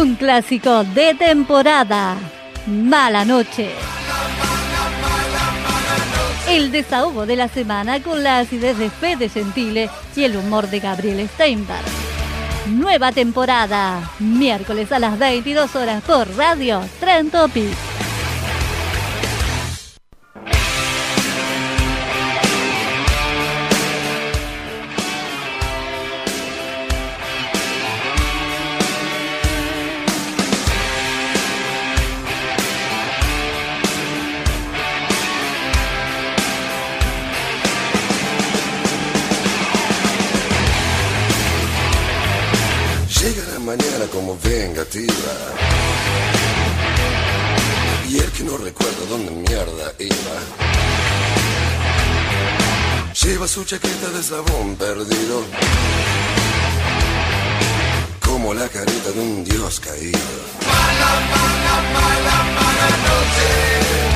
Un clásico de temporada. Mala noche. El desahogo de la semana con la acidez de Fede Gentile y el humor de Gabriel Steinberg. Nueva temporada. Miércoles a las 22 horas por Radio Tren Topic. Chaqueta de eslabón perdido. Como la carita de un dios caído. Mala, mala, mala, mala noche.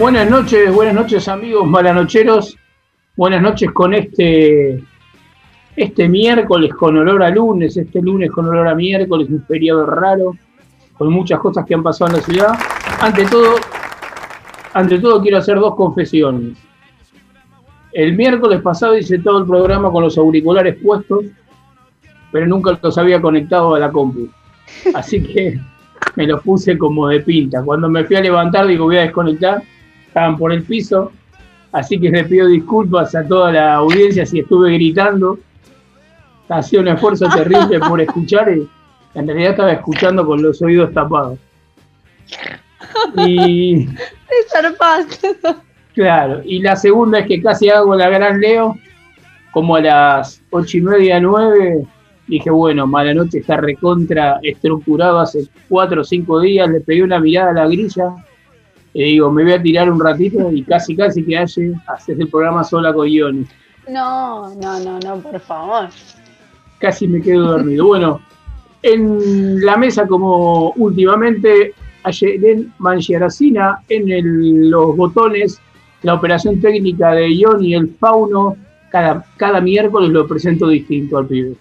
Buenas noches, buenas noches amigos malanocheros. Buenas noches con este este miércoles con olor a lunes, este lunes con olor a miércoles, un periodo raro, con muchas cosas que han pasado en la ciudad. Ante todo, ante todo quiero hacer dos confesiones. El miércoles pasado hice todo el programa con los auriculares puestos, pero nunca los había conectado a la compu. Así que me los puse como de pinta. Cuando me fui a levantar, digo, voy a desconectar, estaban por el piso. Así que le pido disculpas a toda la audiencia si estuve gritando. Ha sido un esfuerzo terrible por escuchar y en realidad estaba escuchando con los oídos tapados. Y claro, y la segunda es que casi hago la gran Leo, como a las ocho y media, nueve, dije, bueno, mala noche está recontra estructurado hace cuatro o cinco días, le pegué una mirada a la grilla y digo, me voy a tirar un ratito y casi casi que hace, haces el programa sola con guiones. No, no, no, no, por favor. Casi me quedo dormido. Bueno, en la mesa como últimamente, Ayelen Mangiaracina, en el- los botones, la operación técnica de Johnny, el fauno, cada, cada miércoles lo presento distinto al pibe.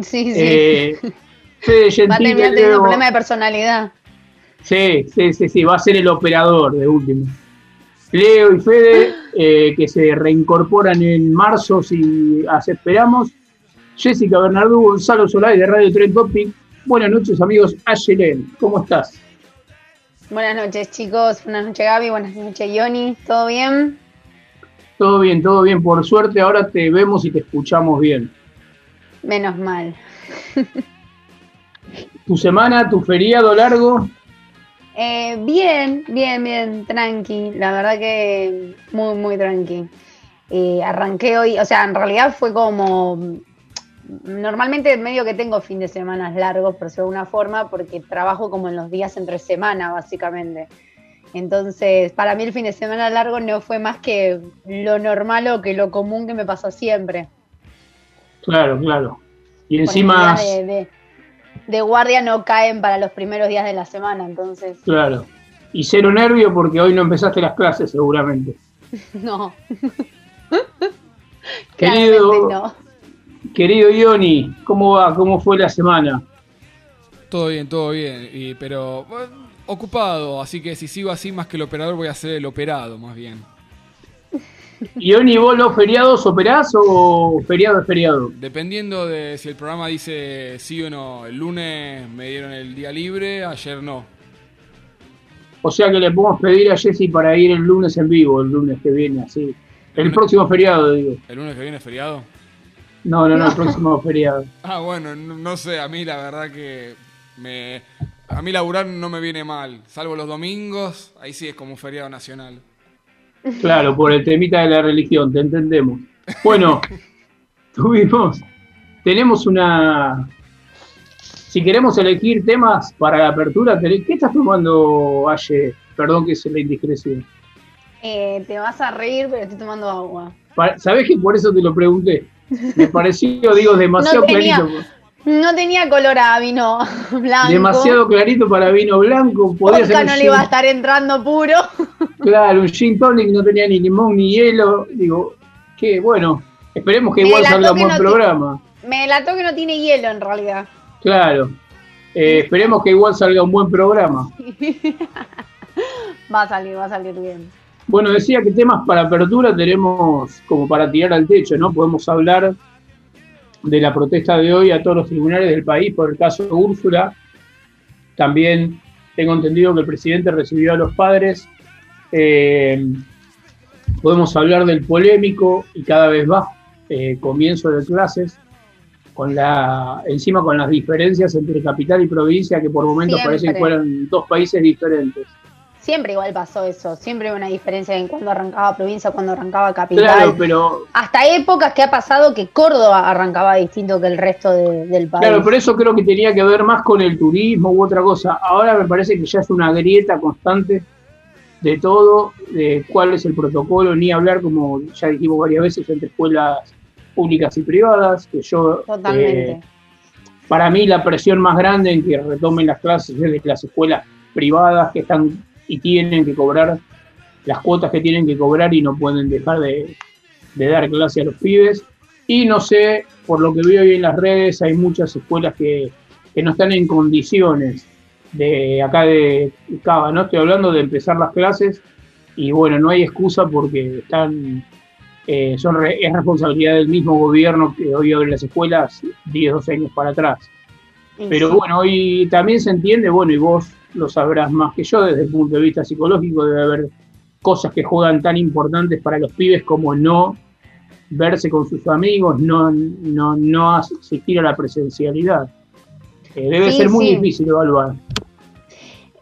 Sí, sí. Eh, Fede Va a Gentile, terminar teniendo Leo- un problema de personalidad. Sí, sí, sí, sí, va a ser el operador de último. Leo y Fede, eh, que se reincorporan en marzo si esperamos. Jessica Bernardú, Gonzalo Solay de Radio Tren Topic. Buenas noches, amigos. Ayelen, ¿cómo estás? Buenas noches, chicos. Buenas noches, Gaby. Buenas noches, Yoni. ¿Todo bien? Todo bien, todo bien. Por suerte, ahora te vemos y te escuchamos bien. Menos mal. ¿Tu semana, tu feriado largo? Eh, bien, bien, bien, tranqui. La verdad que muy, muy tranqui. Eh, arranqué hoy, o sea, en realidad fue como. Normalmente medio que tengo fin de semana largos, por decirlo de alguna forma, porque trabajo como en los días entre semana, básicamente. Entonces, para mí el fin de semana largo no fue más que lo normal o que lo común que me pasa siempre. Claro, claro. Y encima, días de, de- de guardia no caen para los primeros días de la semana, entonces, claro. Y cero nervio porque hoy no empezaste las clases, seguramente. no. Querido, no. Querido Ioni, ¿cómo va? ¿Cómo fue la semana? Todo bien, todo bien, y, pero ocupado, así que si sigo así más que el operador voy a ser el operado más bien. Ioni, ¿vos los feriados operás o feriado es feriado? Dependiendo de si el programa dice sí o no. El lunes me dieron el día libre, ayer no. O sea que le podemos pedir a Jesse para ir el lunes en vivo, el lunes que viene, así. El, próximo feriado, digo. ¿El lunes que viene es feriado? No, no, no, el próximo feriado. Ah, bueno, no, sé, a mí la verdad que me... A mí laburar no me viene mal, salvo los domingos, ahí sí es como un feriado nacional. Claro, por el temita de la religión, te entendemos. Bueno, tuvimos, tenemos una... Si queremos elegir temas para la apertura, ¿qué estás tomando, Aye? Perdón que se la indiscreción. Eh, te vas a reír, pero estoy tomando agua. ¿Sabes que por eso te lo pregunté? Me pareció, digo, demasiado clarito. No tenía color a vino blanco. Demasiado clarito para vino blanco. Podía ser no le iba a estar entrando puro. Claro, un gin tonic no tenía ni limón ni hielo. Digo, que bueno, esperemos que igual salga un buen programa. Me delató que no tiene hielo en realidad. Claro. Eh, esperemos que igual salga un buen programa. va a salir, va a salir bien. Bueno, decía que temas para apertura tenemos como para tirar al techo, ¿no? Podemos hablar de la protesta de hoy a todos los tribunales del país por el caso de Úrsula. También tengo entendido que el presidente recibió a los padres. Eh, podemos hablar del polémico y cada vez va eh, comienzo de clases, con la, encima con las diferencias entre capital y provincia que por momentos parecen que fueran dos países diferentes. Siempre igual pasó eso, siempre una diferencia en cuando arrancaba provincia, cuando arrancaba capital. Claro, pero... Hasta épocas que ha pasado que Córdoba arrancaba distinto que el resto del país. Claro, pero eso creo que tenía que ver más con el turismo u otra cosa. Ahora me parece que ya es una grieta constante de todo, de cuál es el protocolo, ni hablar, como ya dijimos varias veces, entre escuelas públicas y privadas, que yo... Totalmente. Eh, para mí la presión más grande en que retomen las clases es de las escuelas privadas que están y tienen que cobrar las cuotas que tienen que cobrar y no pueden dejar de, dar clase a los pibes. Y no sé, por lo que veo hoy en las redes, hay muchas escuelas que, no están en condiciones de acá de Cava, ¿no? Estoy hablando de empezar las clases y bueno, no hay excusa porque están, eh, son es responsabilidad del mismo gobierno que hoy abre las escuelas 10, 12 años para atrás. Pero bueno, hoy también se entiende, bueno, y vos lo sabrás más que yo desde el punto de vista psicológico, debe haber cosas que juegan tan importantes para los pibes como no verse con sus amigos, no, no, no asistir a la presencialidad. Eh, debe ser muy difícil evaluar.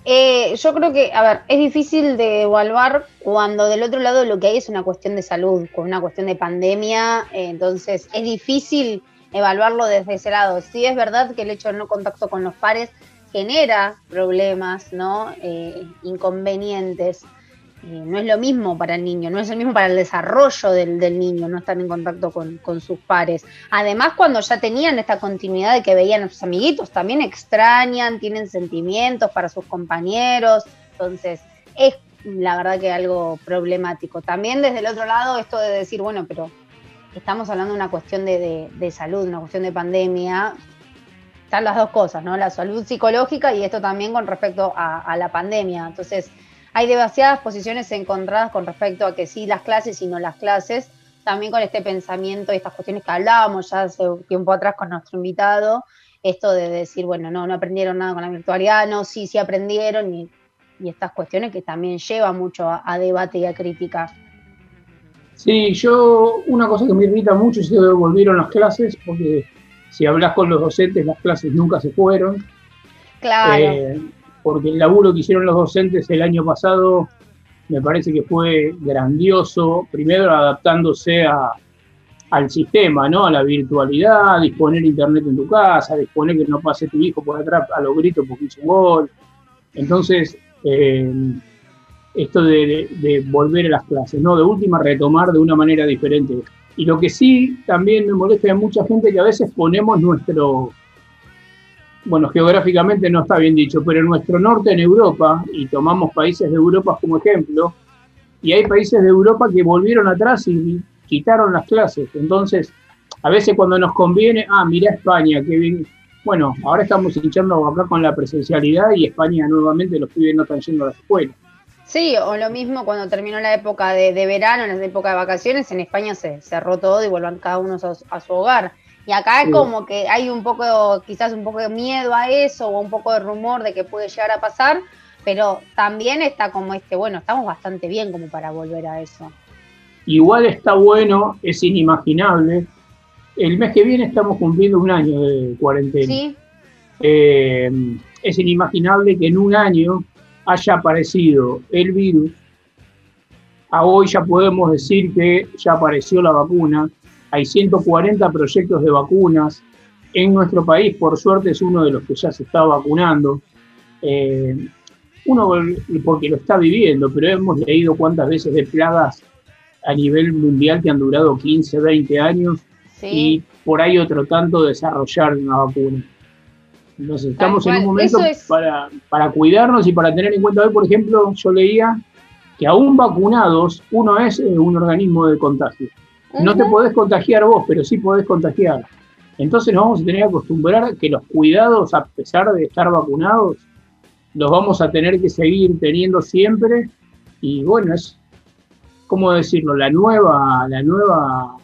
Eh, yo creo que, a ver, es difícil de evaluar cuando del otro lado lo que hay es una cuestión de salud, con una cuestión de pandemia, eh, entonces es difícil evaluarlo desde ese lado. Sí es verdad que el hecho de no contacto con los pares genera problemas, ¿no? Eh, inconvenientes. Eh, no es lo mismo para el niño, no es el mismo para el desarrollo del, niño, no estar en contacto con, sus pares. Además, cuando ya tenían esta continuidad de que veían a sus amiguitos, también extrañan, tienen sentimientos para sus compañeros, entonces es la verdad que algo problemático. También desde el otro lado, esto de decir, bueno, pero estamos hablando de una cuestión de, de salud, una cuestión de pandemia, están las dos cosas, ¿no? La salud psicológica y esto también con respecto a, la pandemia. Entonces, hay demasiadas posiciones encontradas con respecto a que sí las clases y no las clases, también con este pensamiento y estas cuestiones que hablábamos ya hace tiempo atrás con nuestro invitado, esto de decir, bueno, no, no aprendieron nada con la virtualidad, no, sí, sí aprendieron y, estas cuestiones que también llevan mucho a, a, debate y a crítica. Sí, yo, una cosa que me irrita mucho es que volvieron las clases, porque si hablas con los docentes, las clases nunca se fueron. Claro. Eh, porque el laburo que hicieron los docentes el año pasado me parece que fue grandioso, primero adaptándose a, al sistema, ¿no? A la virtualidad, disponer internet en tu casa, disponer que no pase tu hijo por atrás a los gritos porque hizo un gol. Entonces, eh, esto de, de, volver a las clases, ¿no? De última, retomar de una manera diferente y lo que sí también me molesta a mucha gente que a veces ponemos nuestro, bueno, geográficamente no está bien dicho, pero nuestro norte en Europa, y tomamos países de Europa como ejemplo, y hay países de Europa que volvieron atrás y quitaron las clases. Entonces, A veces cuando nos conviene, ah, mira España, que bien. Bueno, ahora estamos hinchando acá con la presencialidad y España nuevamente los pibes no están yendo a la escuela. Sí, o lo mismo cuando terminó la época de, verano, en la época de vacaciones, en España se cerró todo y vuelvan cada uno a, su hogar. Y acá es como que hay un poco, quizás un poco de miedo a eso o un poco de rumor de que puede llegar a pasar, pero también está como este, bueno, estamos bastante bien como para volver a eso. Igual está bueno, es inimaginable. El mes que viene estamos cumpliendo un año de cuarentena. Sí. Eh, es inimaginable que en un año haya aparecido el virus. A hoy ya podemos decir que ya apareció la vacuna. Hay 140 proyectos de vacunas. En nuestro país, por suerte, es uno de los que ya se está vacunando. Eh, uno porque lo está viviendo, pero hemos leído cuántas veces de plagas a nivel mundial que han durado 15, 20 años y por ahí otro tanto desarrollar una vacuna. Entonces estamos en un momento para, para cuidarnos y para tener en cuenta hoy, por ejemplo, yo leía que aún vacunados uno es eh, un organismo de contagio. No te podés contagiar vos, pero sí podés contagiar. Entonces nos vamos a tener que acostumbrar que los cuidados, a pesar de estar vacunados, los vamos a tener que seguir teniendo siempre y bueno, es, ¿cómo decirlo? La nueva, la nueva,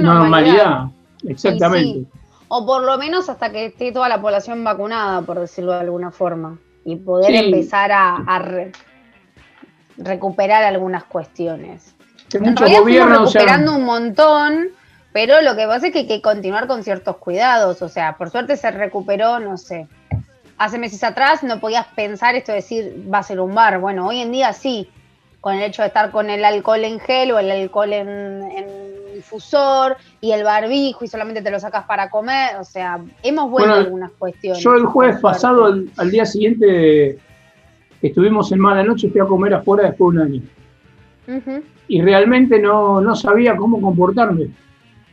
normalidad. Exactamente. O por lo menos hasta que esté toda la población vacunada, por decirlo de alguna forma, y poder empezar a, recuperar algunas cuestiones. en realidad recuperando un montón, pero lo que pasa es que hay que continuar con ciertos cuidados. O sea, por suerte se recuperó, no sé, hace meses atrás no podías pensar esto de decir va a ser un bar. Bueno, hoy en día sí, con el hecho de estar con el alcohol en gel o el alcohol en, difusor y el barbijo y solamente te lo sacas para comer. O sea, hemos vuelto algunas cuestiones. Yo el jueves pasado, al, día siguiente que estuvimos en mala noche, fui a comer afuera después de un año. Y realmente no, no sabía cómo comportarme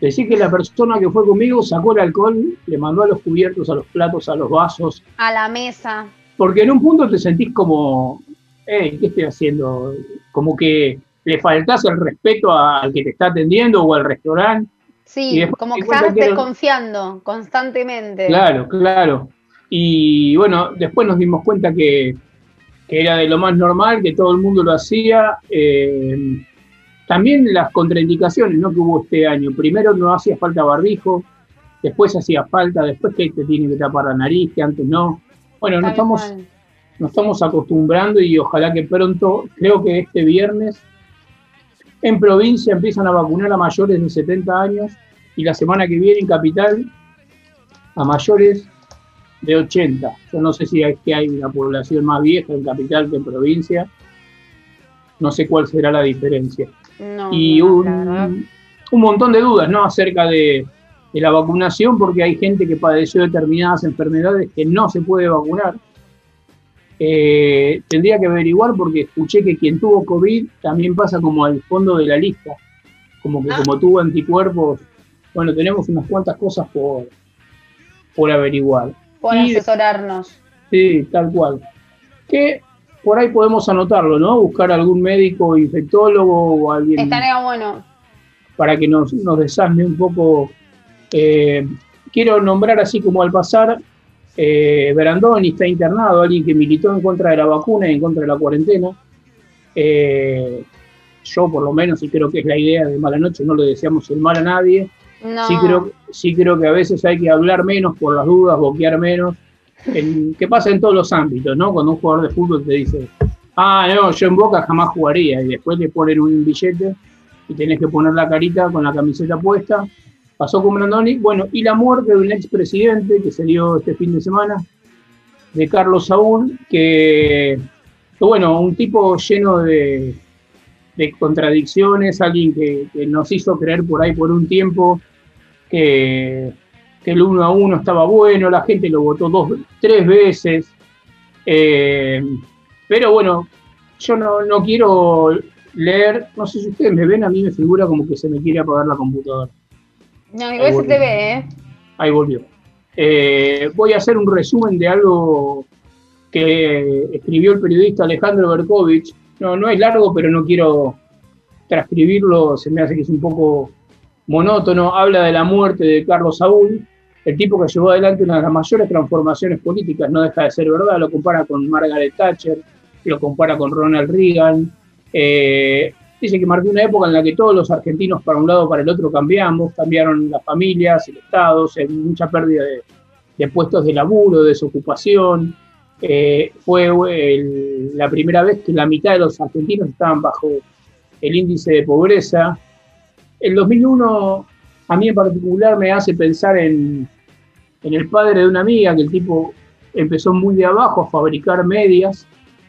Decir que la persona que fue conmigo sacó el alcohol, le mandó a los cubiertos, a los platos, a los vasos. A la mesa. Porque en un punto te sentís como, hey, ¿qué estoy haciendo? Como que le faltás el respeto al que te está atendiendo o al restaurante. Sí, como que estás desconfiando constantemente. Claro, claro. Y bueno, después nos dimos cuenta que, que era de lo más normal, que todo el mundo lo hacía. Eh, también las contraindicaciones ¿no? que hubo este año. Primero no hacía falta barbijo, después hacía falta, después que te tiene que tapar la nariz, que antes no. Bueno, nos estamos, nos estamos acostumbrando y ojalá que pronto, creo que este viernes, en provincia empiezan a vacunar a mayores de 70 años y la semana que viene en Capital a mayores de 80. Yo no sé si es que hay una población más vieja en Capital que en provincia. No sé cuál será la diferencia y un, montón de dudas ¿no? acerca de, la vacunación, porque hay gente que padeció determinadas enfermedades que no se puede vacunar. Eh, tendría que averiguar porque escuché que quien tuvo COVID también pasa como al fondo de la lista, como que ah. como tuvo anticuerpos. Bueno, tenemos unas cuantas cosas por, por averiguar. Por asesorarnos. Sí, tal cual. Que por ahí podemos anotarlo, ¿no? Buscar algún médico infectólogo o alguien. Estaría bueno. Para que nos, nos desasne un poco. Eh, quiero nombrar así como al pasar, eh, Brandoni está internado, alguien que militó en contra de la vacuna y en contra de la cuarentena. Eh, yo por lo menos, y creo que es la idea de Mala Noche, no le deseamos el mal a nadie. Sí, creo, sí creo que a veces hay que hablar menos por las dudas, boquear menos que pasa en todos los ámbitos, ¿no? Cuando un jugador de fútbol te dice, ah, no, yo en Boca jamás jugaría, y después le ponen un billete y tenés que poner la carita con la camiseta puesta. Pasó con Brandoni. Bueno, y la muerte de un expresidente que se dio este fin de semana, de Carlos Saúl, que, bueno, un tipo lleno de, contradicciones, alguien que, nos hizo creer por ahí por un tiempo que el uno a uno estaba bueno, la gente lo votó dos, tres veces. Eh, pero bueno, yo no, quiero leer, no sé si ustedes me ven, a mí me figura como que se me quiere apagar la computadora. No, igual se te ve, ¿eh? Ahí volvió. Eh, voy a hacer un resumen de algo que escribió el periodista Alejandro Berkovich. No, no es largo, pero no quiero transcribirlo, se me hace que es un poco monótono, habla de la muerte de Carlos Saúl, el tipo que llevó adelante una de las mayores transformaciones políticas, no deja de ser verdad, lo compara con Margaret Thatcher, lo compara con Ronald Reagan. Eh, dice que marcó una época en la que todos los argentinos para un lado o para el otro cambiamos, cambiaron las familias, el Estado, mucha pérdida de, puestos de laburo, de desocupación. Eh, fue la primera vez que la mitad de los argentinos estaban bajo el índice de pobreza. El 2001 a mí en particular me hace pensar en, en el padre de una amiga, que el tipo empezó muy de abajo a fabricar medias,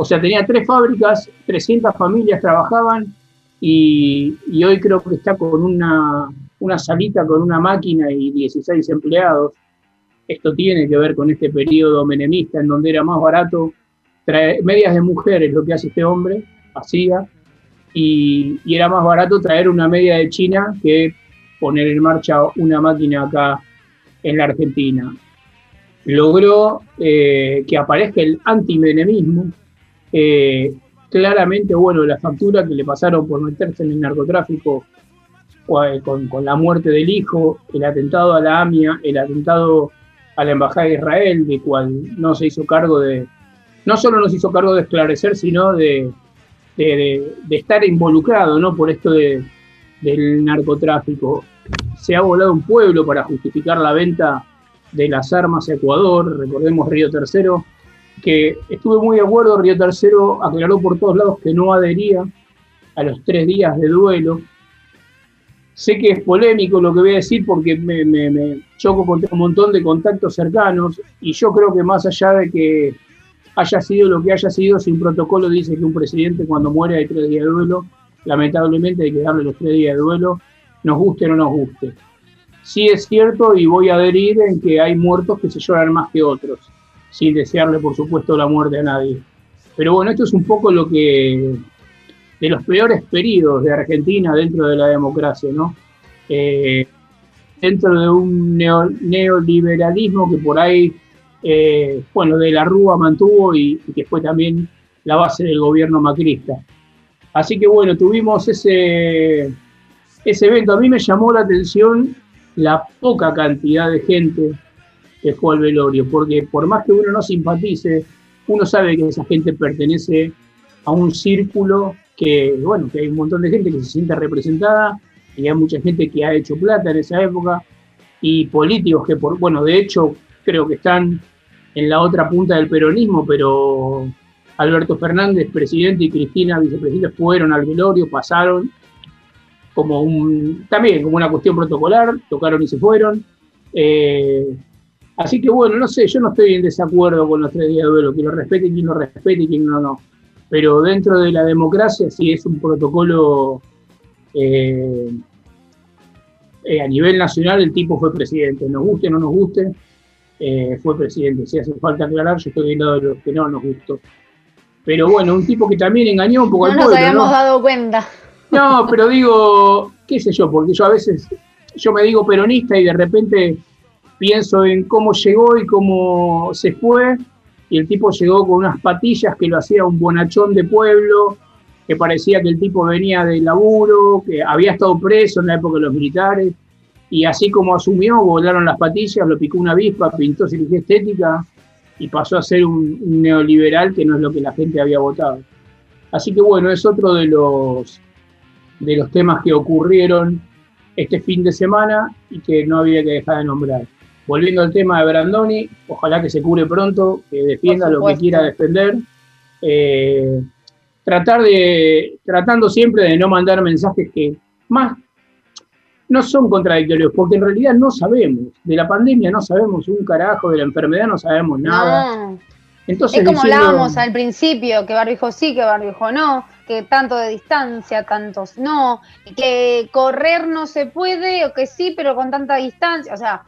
O sea, tenía tres fábricas, 300 familias trabajaban y, hoy creo que está con una, una, salita con una máquina y 16 empleados. Esto tiene que ver con este periodo menemista en donde era más barato traer medias de mujeres, lo que hace este hombre, hacía, y, era más barato traer una media de China que poner en marcha una máquina acá en la Argentina. Logró eh, que aparezca el antimenemismo, eh, claramente, bueno, la factura que le pasaron por meterse en el narcotráfico con, la muerte del hijo, el atentado a la AMIA, el atentado a la Embajada de Israel, de cual no se hizo cargo de, no solo no se hizo cargo de esclarecer, sino de, estar involucrado ¿no? por esto de, del narcotráfico. Se ha volado un pueblo para justificar la venta de las armas a Ecuador, recordemos Río Tercero, que estuve muy de acuerdo, Río Tercero aclaró por todos lados que no adhería a los tres días de duelo. Sé que es polémico lo que voy a decir porque me, choco con un montón de contactos cercanos y yo creo que más allá de que haya sido lo que haya sido, si un protocolo dice que un presidente cuando muere hay tres días de duelo, lamentablemente hay que darle los tres días de duelo, nos guste o no nos guste. Sí es cierto y voy a adherir en que hay muertos que se lloran más que otros sin desearle, por supuesto, la muerte a nadie. Pero bueno, esto es un poco lo que de los peores periodos de Argentina dentro de la democracia, ¿no? Eh, dentro de un neoliberalismo que por ahí, eh, bueno, de la Rúa mantuvo y, que fue también la base del gobierno macrista. Así que bueno, tuvimos ese, ese evento. A mí me llamó la atención la poca cantidad de gente que fue al velorio, porque por más que uno no simpatice, uno sabe que esa gente pertenece a un círculo que, bueno, que hay un montón de gente que se siente representada y hay mucha gente que ha hecho plata en esa época y políticos que, por, bueno, de hecho creo que están en la otra punta del peronismo, pero Alberto Fernández, presidente, y Cristina, vicepresidente, fueron al velorio, pasaron como un, también como una cuestión protocolar, tocaron y se fueron. Eh, Así que bueno, no sé, yo no estoy en desacuerdo con los tres días de duelo, que lo respete quien lo respete y quien no, no. Pero dentro de la democracia sí es un protocolo eh, eh, a nivel nacional, el tipo fue presidente, nos guste o no nos guste, eh, fue presidente. Si hace falta aclarar, yo estoy del lado de los que no nos gustó. Pero bueno, un tipo que también engañó un poco no al pueblo. No nos habíamos dado cuenta. No, pero digo, qué sé yo, porque yo a veces, yo me digo peronista y de repente pienso en cómo llegó y cómo se fue, y el tipo llegó con unas patillas que lo hacía un bonachón de pueblo, que parecía que el tipo venía del laburo, que había estado preso en la época de los militares, y así como asumió, volaron las patillas, lo picó una avispa, pintó cirugía estética, y pasó a ser un, un neoliberal que no es lo que la gente había votado. Así que bueno, es otro de los, de los temas que ocurrieron este fin de semana y que no había que dejar de nombrar. Volviendo al tema de Brandoni, ojalá que se cure pronto, que defienda lo que quiera defender. Eh, tratar de, tratando siempre de no mandar mensajes que más no son contradictorios, porque en realidad no sabemos. De la pandemia no sabemos un carajo, de la enfermedad no sabemos nada. No. Entonces, es como diciendo- hablábamos al principio, que barbijo sí, que barbijo no, que tanto de distancia, tantos no, que correr no se puede, o que sí, pero con tanta distancia. O sea,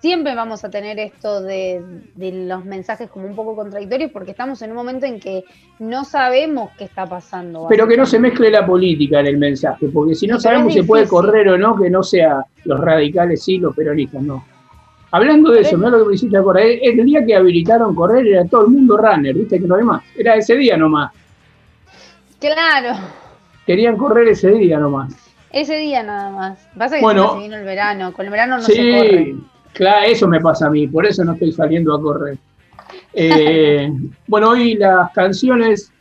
siempre vamos a tener esto de, de los mensajes como un poco contradictorios, porque estamos en un momento en que no sabemos qué está pasando. Pero que no se mezcle la política en el mensaje, porque si no pero sabemos si puede correr o no, que no sea los radicales sí, los peronistas no. Hablando de Pero eso, es- mirá lo que me hiciste acordar. El día que habilitaron correr era todo el mundo runner, viste que no hay más. Era ese día nomás. Claro, Querían correr ese día nomás. ese día nada más. Pasa que Bueno. se vino el verano, con el verano no se sí, corre. Claro, eso me pasa a mí, por eso no estoy saliendo a correr. Eh, bueno, hoy las canciones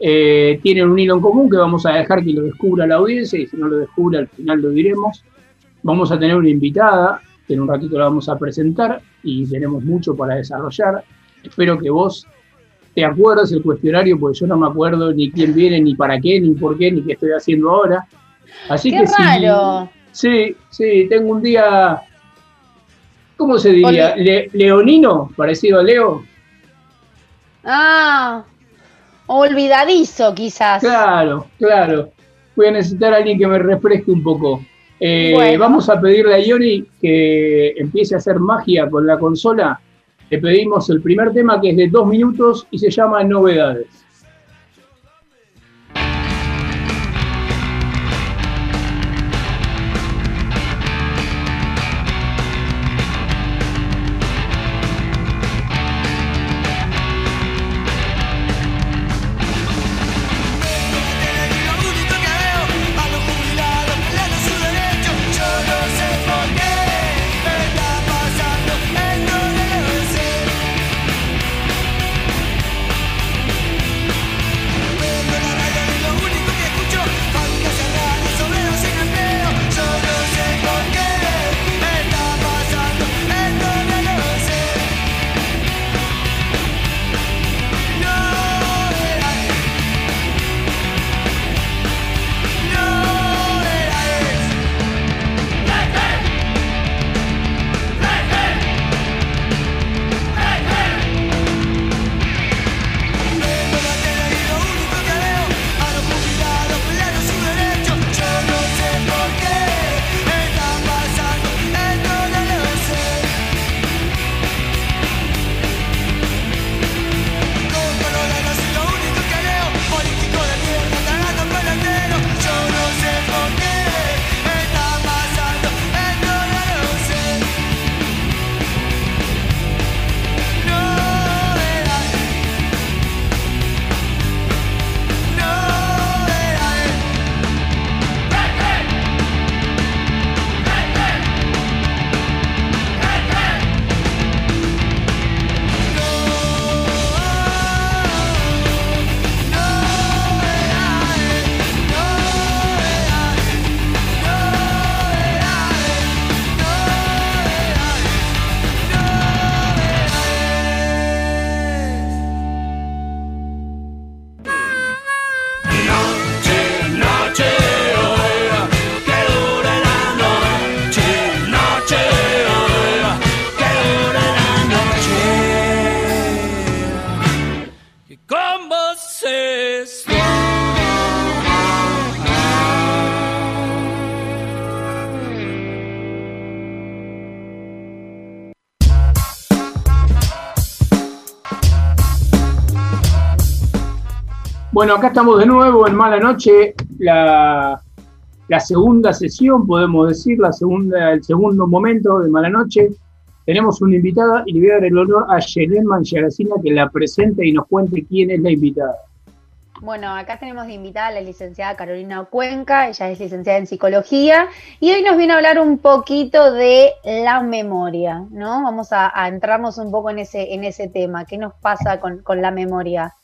eh, tienen un hilo en común que vamos a dejar que lo descubra la audiencia y si no lo descubre al final lo diremos. Vamos a tener una invitada que en un ratito la vamos a presentar y tenemos mucho para desarrollar. Espero que vos te acuerdes el cuestionario porque yo no me acuerdo ni quién viene, ni para qué, ni por qué, ni qué estoy haciendo ahora. Así Qué que si- raro. Sí, sí, tengo un día, ¿cómo se diría? Le- leonino, parecido a Leo. Ah, olvidadizo quizás. Claro, claro. Voy a necesitar a alguien que me refresque un poco. Eh, Bueno. Vamos a pedirle a Ioni que empiece a hacer magia con la consola. Le pedimos el primer tema que es de dos minutos y se llama Novedades. Bueno, acá estamos de nuevo en Mala Noche, la, segunda sesión, podemos decir, la segunda, el segundo momento de Mala Noche. Tenemos una invitada y le voy a dar el honor a Yelén Mangiaracina que la presente y nos cuente quién es la invitada. Bueno, acá tenemos de invitada a la licenciada Carolina Cuenca, ella es licenciada en psicología y hoy nos viene a hablar un poquito de la memoria, ¿no? Vamos a, a entrarnos un poco en ese, en ese tema. ¿Qué nos pasa con, con la memoria?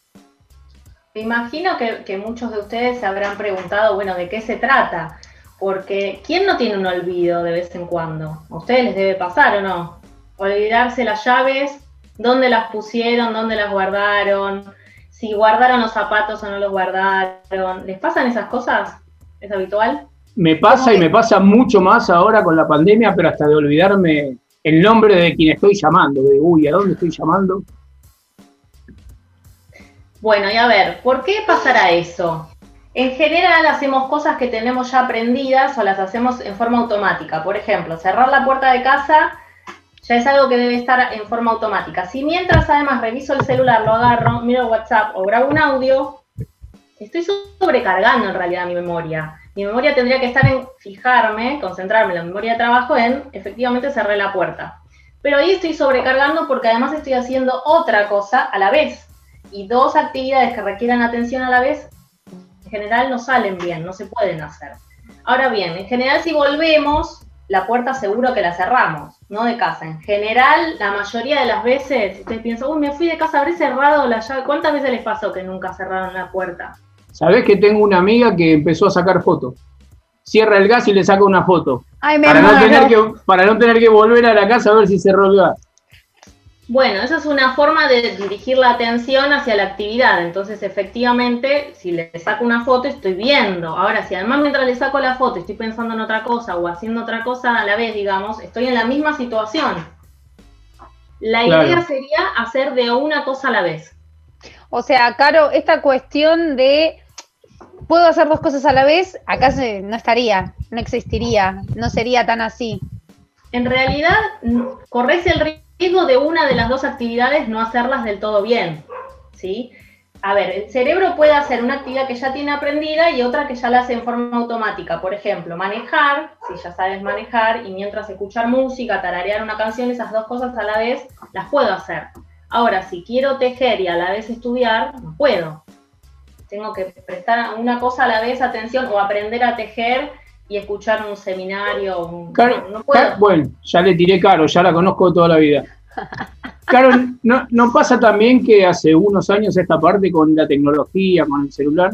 Me imagino que, que muchos de ustedes se habrán preguntado, bueno, ¿de qué se trata? Porque ¿quién no tiene un olvido de vez en cuando? ¿A ustedes les debe pasar o no? Olvidarse las llaves, dónde las pusieron, dónde las guardaron, si guardaron los zapatos o no los guardaron. ¿Les pasan esas cosas? ¿Es habitual? Me pasa y me pasa mucho más ahora con la pandemia, pero hasta de olvidarme el nombre de quien estoy llamando. De, uy, ¿a dónde estoy llamando? Bueno, y a ver, ¿por qué pasará eso? En general hacemos cosas que tenemos ya aprendidas o las hacemos en forma automática. Por ejemplo, cerrar la puerta de casa ya es algo que debe estar en forma automática. Si mientras además reviso el celular, lo agarro, miro WhatsApp o grabo un audio, estoy sobrecargando en realidad mi memoria. Mi memoria tendría que estar en fijarme, concentrarme en la memoria de trabajo en efectivamente cerré la puerta. Pero ahí estoy sobrecargando porque además estoy haciendo otra cosa a la vez. Y dos actividades que requieran atención a la vez, en general no salen bien, no se pueden hacer. Ahora bien, en general si volvemos, la puerta seguro que la cerramos, no de casa. En general, la mayoría de las veces, ustedes piensan, uy, me fui de casa, habré cerrado la llave. ¿Cuántas veces les pasó que nunca cerraron la puerta? Sabés que tengo una amiga que empezó a sacar fotos. Cierra el gas y le saca una foto. Ay, me Para no, tener que, para no tener que volver a la casa a ver si cerró el gas. Bueno, esa es una forma de dirigir la atención hacia la actividad. Entonces, efectivamente, si le saco una foto, estoy viendo. Ahora, si además mientras le saco la foto estoy pensando en otra cosa o haciendo otra cosa a la vez, digamos, estoy en la misma situación. La Claro. idea sería hacer de una cosa a la vez. O sea, Caro, esta cuestión de puedo hacer dos cosas a la vez, acá no estaría, no existiría, no sería tan así. En realidad, corres el riesgo de una de las dos actividades no hacerlas del todo bien, ¿sí? A ver, el cerebro puede hacer una actividad que ya tiene aprendida y otra que ya la hace en forma automática. Por ejemplo, manejar, si ya sabes manejar, y mientras escuchar música, tararear una canción, esas dos cosas a la vez las puedo hacer. Ahora, si quiero tejer y a la vez estudiar, no puedo. Tengo que prestar una cosa a la vez atención o aprender a tejer y escuchar un seminario. un- no, puedo. Bueno, ya le tiré caro, ya la conozco toda la vida. Claro, ¿no, ¿no pasa también que hace unos años esta parte con la tecnología, con el celular,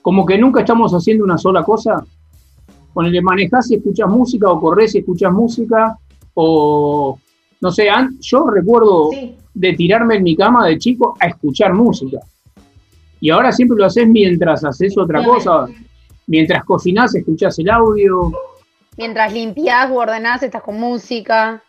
como que nunca estamos haciendo una sola cosa? Con el de manejás y escuchas música, o corres y escuchas música, o no sé, yo recuerdo de tirarme en mi cama de chico a escuchar música. Y ahora siempre lo haces mientras haces otra cosa. Mientras cocinás, escuchás el audio. Mientras limpiás o ordenás, estás con música.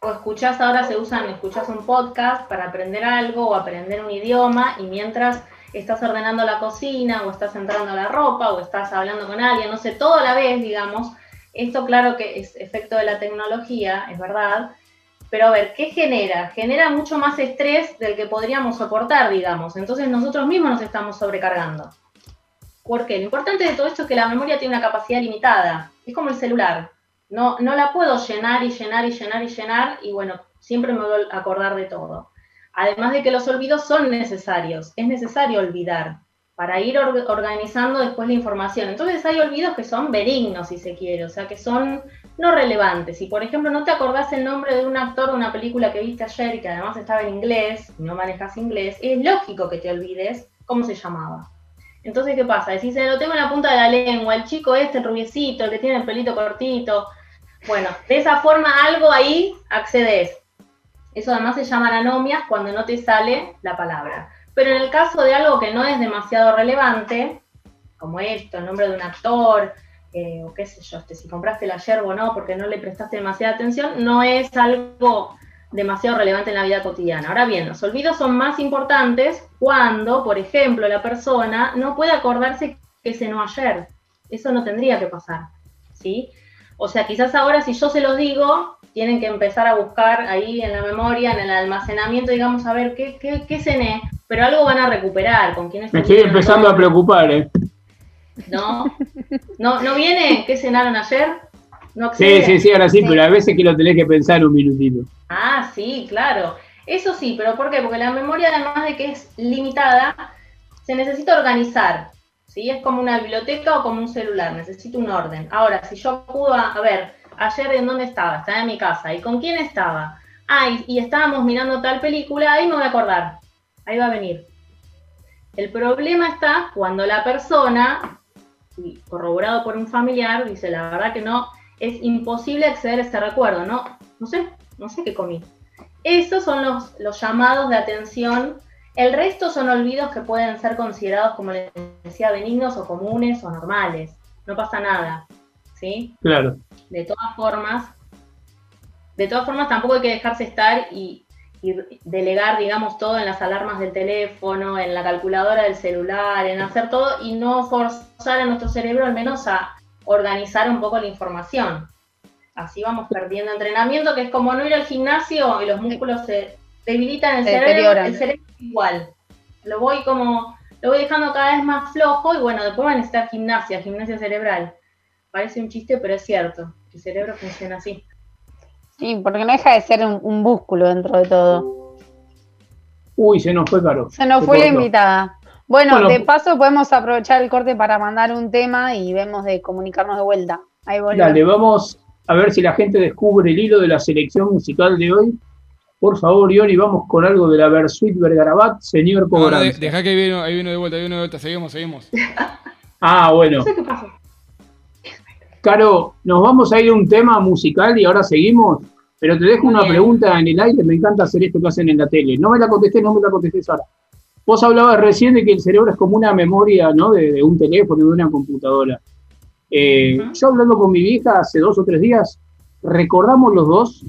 O escuchás, ahora se usan, escuchás un podcast para aprender algo o aprender un idioma y mientras estás ordenando la cocina o estás entrando la ropa o estás hablando con alguien, no sé, todo a la vez, digamos. Esto claro que es efecto de la tecnología, es verdad. Pero a ver, ¿qué genera? Genera mucho más estrés del que podríamos soportar, digamos. Entonces nosotros mismos nos estamos sobrecargando. ¿Por qué? Lo importante de todo esto es que la memoria tiene una capacidad limitada. Es como el celular. No, no la puedo llenar y llenar y llenar y llenar y bueno, siempre me voy a acordar de todo. Además de que los olvidos son necesarios, es necesario olvidar para ir or- organizando después la información. Entonces hay olvidos que son benignos, si se quiere, o sea, que son no relevantes. Si por ejemplo no te acordás el nombre de un actor de una película que viste ayer y que además estaba en inglés, y no manejas inglés, es lógico que te olvides cómo se llamaba. Entonces, ¿qué pasa? Decís, "Eh, lo tengo en la punta de la lengua, el chico este, el rubiecito, el que tiene el pelito cortito. Bueno, de esa forma algo ahí accedes. Eso además se llaman anomias cuando no te sale la palabra. Pero en el caso de algo que no es demasiado relevante, como esto, el nombre de un actor, eh, o qué sé yo, este, si compraste la yerba o no, porque no le prestaste demasiada atención, no es algo demasiado relevante en la vida cotidiana. Ahora bien, los olvidos son más importantes cuando, por ejemplo, la persona no puede acordarse que cenó ayer. Eso no tendría que pasar, ¿sí? O sea, quizás ahora si yo se los digo, tienen que empezar a buscar ahí en la memoria, en el almacenamiento, digamos, a ver qué, qué, qué cené, pero algo van a recuperar, con quién Me estoy empezando a preocupar, ¿eh? ¿No? ¿No, ¿No viene? ¿Qué cenaron ayer? ¿No Sí, sí, sí, ahora sí, pero a veces que lo tenés que pensar un minutito. Ah, sí, claro. Eso sí, pero ¿por qué? Porque la memoria, además de que es limitada, se necesita organizar. ¿sí? Es como una biblioteca o como un celular, necesito un orden. Ahora, si yo acudo a, a ver, ayer en dónde estaba, estaba en mi casa, ¿y con quién estaba? Ah, y, y estábamos mirando tal película, ahí me voy a acordar, ahí va a venir. El problema está cuando la persona, corroborado por un familiar, dice, la verdad que no, es imposible acceder a ese recuerdo, ¿no? No sé, no sé qué comí. Esos son los, los llamados de atención. El resto son olvidos que pueden ser considerados, como les decía, benignos o comunes o normales. No pasa nada. ¿Sí? Claro. De todas formas, de todas formas tampoco hay que dejarse estar y, y delegar, digamos, todo en las alarmas del teléfono, en la calculadora del celular, en hacer todo y no forzar a nuestro cerebro al menos a organizar un poco la información. Así vamos perdiendo entrenamiento, que es como no ir al gimnasio y los músculos se debilitan el Se cerebro, deterioran. el cerebro es igual. Lo voy como, lo voy dejando cada vez más flojo y bueno, después va a necesitar gimnasia, gimnasia cerebral. Parece un chiste, pero es cierto. El cerebro funciona así. Sí, porque no deja de ser un, un músculo dentro de todo. Uy, se nos fue caro. Se nos Se fue la invitada. Bueno, Bueno. de paso podemos aprovechar el corte para mandar un tema y vemos de comunicarnos de vuelta. Ahí volvemos. Dale, vamos a ver si la gente descubre el hilo de la selección musical de hoy. Por favor, Ioni, vamos con algo de la Versuit Vergarabat, señor No, no, de- Cobranza. deja que ahí vino, ahí vino de vuelta, ahí vino de vuelta. Seguimos, seguimos. Ah, bueno. No sé qué pasó. Caro, nos vamos a ir a un tema musical y ahora seguimos, pero te dejo Muy una bien. pregunta en el aire, me encanta hacer esto que hacen en la tele. No me la contestés, no me la contestés ahora. Vos hablabas recién de que el cerebro es como una memoria, ¿no? De, de un teléfono, de una computadora. Eh. Yo hablando con mi vieja hace dos o tres días, recordamos los dos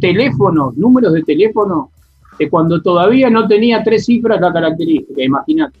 teléfonos, números de teléfono, de cuando todavía no tenía tres cifras la característica, imagínate.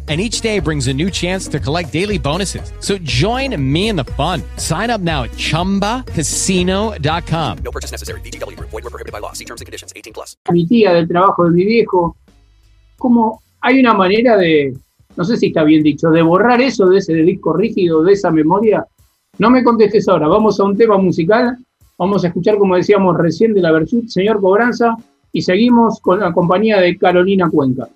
And each day brings a new chance to collect daily bonuses. So join me in the fun. Sign up now at chumbacasino.com. No purchase necessary. VGW Group. Void were prohibited by law. See terms and conditions. 18 plus. mi tía, del trabajo de mi viejo. Como hay una manera de, no sé si está bien dicho, de borrar eso de ese disco rígido, de esa memoria. No me contestes ahora, vamos a un tema musical. Vamos a escuchar, como decíamos recién, de la Versuit, señor Cobranza, y seguimos con la compañía de Carolina Cuenca.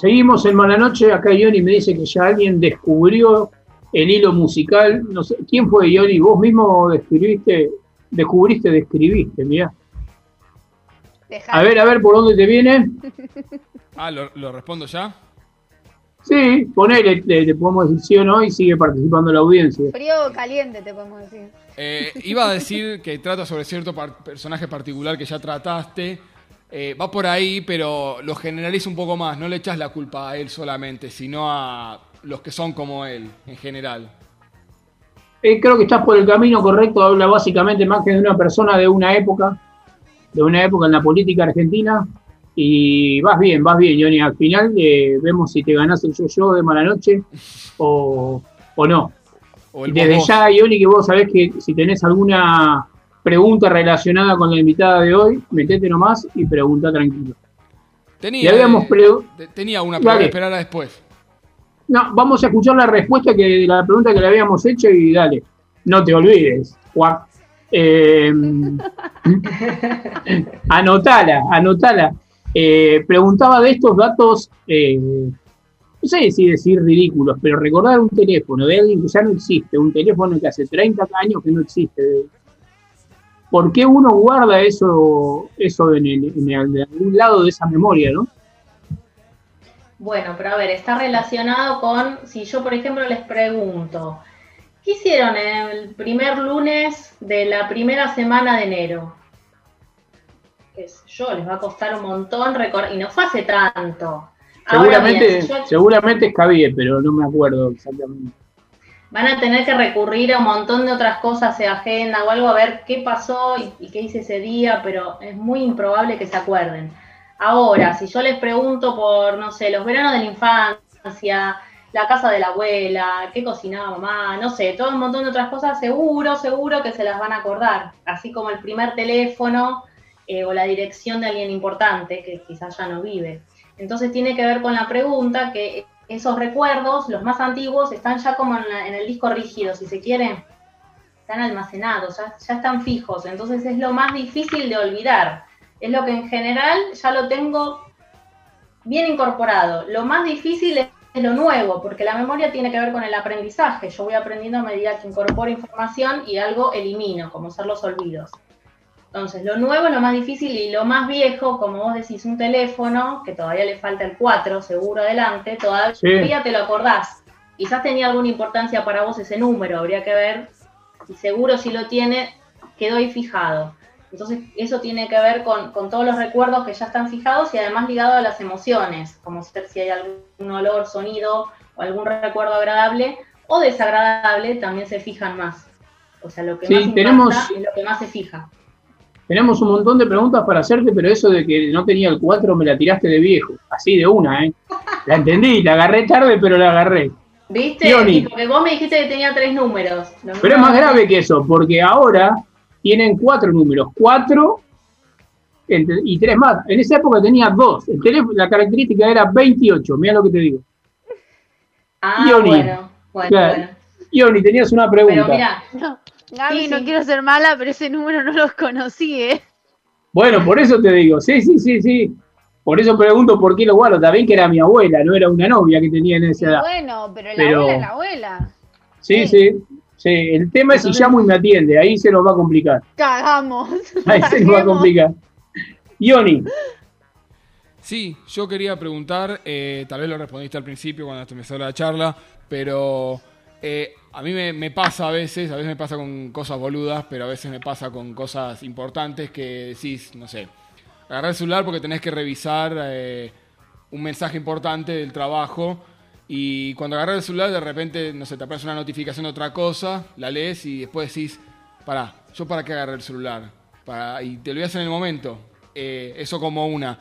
Seguimos en Mala Noche. Acá Johnny me dice que ya alguien descubrió el hilo musical. No sé, ¿quién fue Johnny? ¿Vos mismo describiste, descubriste, describiste, mirá. A ver, a ver, ¿por dónde te viene? Ah, ¿lo, lo respondo ya? Sí, ponele, te, te podemos decir sí o no y sigue participando la audiencia. Frío o caliente, te podemos decir. Eh, iba a decir que trata sobre cierto par- personaje particular que ya trataste. Eh, va por ahí, pero lo generaliza un poco más. No le echas la culpa a él solamente, sino a los que son como él, en general. Eh, creo que estás por el camino correcto, habla básicamente más que de una persona de una época, de una época en la política argentina, y vas bien, vas bien, Johnny. Al final eh, vemos si te ganás el yo-yo de mala noche o, o no. O Y desde vos, ya, Johnny, que vos sabés que si tenés alguna pregunta relacionada con la invitada de hoy, metete nomás y pregunta tranquilo. Tenía, habíamos eh, pre- tenía una, pero Dale. voy a esperar a después. No, vamos a escuchar la respuesta que la pregunta que le habíamos hecho y dale, no te olvides, Juan. Eh, anotala, anotala. Eh, preguntaba de estos datos, eh, no sé si decir ridículos, pero recordar un teléfono de alguien que ya no existe, un teléfono que hace 30 años que no existe. ¿Por qué uno guarda eso, eso en, el- en el- en algún lado de esa memoria, no? Bueno, pero a ver, está relacionado con, si yo por ejemplo les pregunto, ¿qué hicieron el primer lunes de la primera semana de enero? Qué sé yo, les va a costar un montón recordar, y no fue hace tanto. Ahora Seguramente, bien, si yo- seguramente es Cabie, pero no me acuerdo exactamente. Van a tener que recurrir a un montón de otras cosas de agenda o algo a ver qué pasó y, qué hice ese día, pero es muy improbable que se acuerden. Ahora, si yo les pregunto por, no sé, los veranos de la infancia, la casa de la abuela, qué cocinaba mamá, no sé, todo un montón de otras cosas, seguro, seguro que se las van a acordar. Así como el primer teléfono eh, o la dirección de alguien importante que quizás ya no vive. Entonces tiene que ver con la pregunta que esos recuerdos, los más antiguos, están ya como en, el disco rígido, si se quiere, están almacenados, ya, ya están fijos, entonces es lo más difícil de olvidar. Es lo que en general ya lo tengo bien incorporado. Lo más difícil es, es lo nuevo, porque la memoria tiene que ver con el aprendizaje. Yo voy aprendiendo a medida que incorporo información y algo elimino, como ser los olvidos. Entonces, lo nuevo es lo más difícil y lo más viejo, como vos decís, un teléfono, que todavía le falta el 4, seguro adelante, todavía Sí. te lo acordás. Quizás tenía alguna importancia para vos ese número, habría que ver, y seguro si lo tiene, quedó ahí fijado. Entonces, eso tiene que ver con, con todos los recuerdos que ya están fijados y además ligado a las emociones, como ser si hay algún olor, sonido o algún recuerdo agradable o desagradable, también se fijan más. O sea, lo que Sí, más tenemos- es lo que más se fija. Tenemos un montón de preguntas para hacerte, pero eso de que no tenía el 4 me la tiraste de viejo. Así de una, ¿eh? La entendí, la agarré tarde, pero la agarré. ¿Viste? Porque vos me dijiste que tenía tres números. Pero es más grave que eso, porque ahora tienen cuatro números. Cuatro y tres más. En esa época tenía dos. El teléfono, la característica era 28. Mira lo que te digo. Ah, bueno, bueno, Claro. bueno. Ioni, tenías una pregunta. Pero mira, No, Gaby, Sí, no sí. quiero ser mala, pero ese número no los conocí, ¿eh? Bueno, por eso te digo. Sí, sí, sí, sí. Por eso pregunto por qué lo guardo. También que era mi abuela, no era una novia que tenía en esa Y edad. bueno, pero la Pero- abuela es la abuela. Sí, sí. Sí, el tema es si llamo y me atiende. Ahí se nos va a complicar. Cagamos. Ahí se nos va a complicar. Ioni. Sí, yo quería preguntar, eh, tal vez lo respondiste al principio cuando empezó la charla, pero eh, a mí me, pasa a veces, a veces me pasa con cosas boludas, pero a veces me pasa con cosas importantes que decís, no sé, agarrar el celular porque tenés que revisar eh, un mensaje importante del trabajo y cuando agarras el celular de repente, no sé, te aparece una notificación de otra cosa, la lees y después decís, pará, ¿yo para qué agarré el celular? Para, y te olvidas en el momento. Eh, eso como una.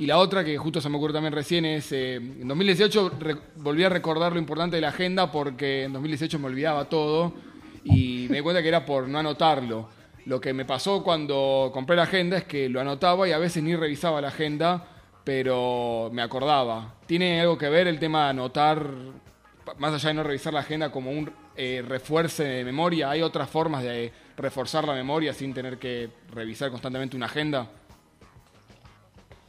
Y la otra, que justo se me ocurrió también recién, es eh, en 2018 re- volví a recordar lo importante de la agenda porque en 2018 me olvidaba todo y me di cuenta que era por no anotarlo. Lo que me pasó cuando compré la agenda es que lo anotaba y a veces ni revisaba la agenda, pero me acordaba. ¿Tiene algo que ver el tema de anotar, más allá de no revisar la agenda, como un eh, refuerce de memoria? ¿Hay otras formas de reforzar la memoria sin tener que revisar constantemente una agenda?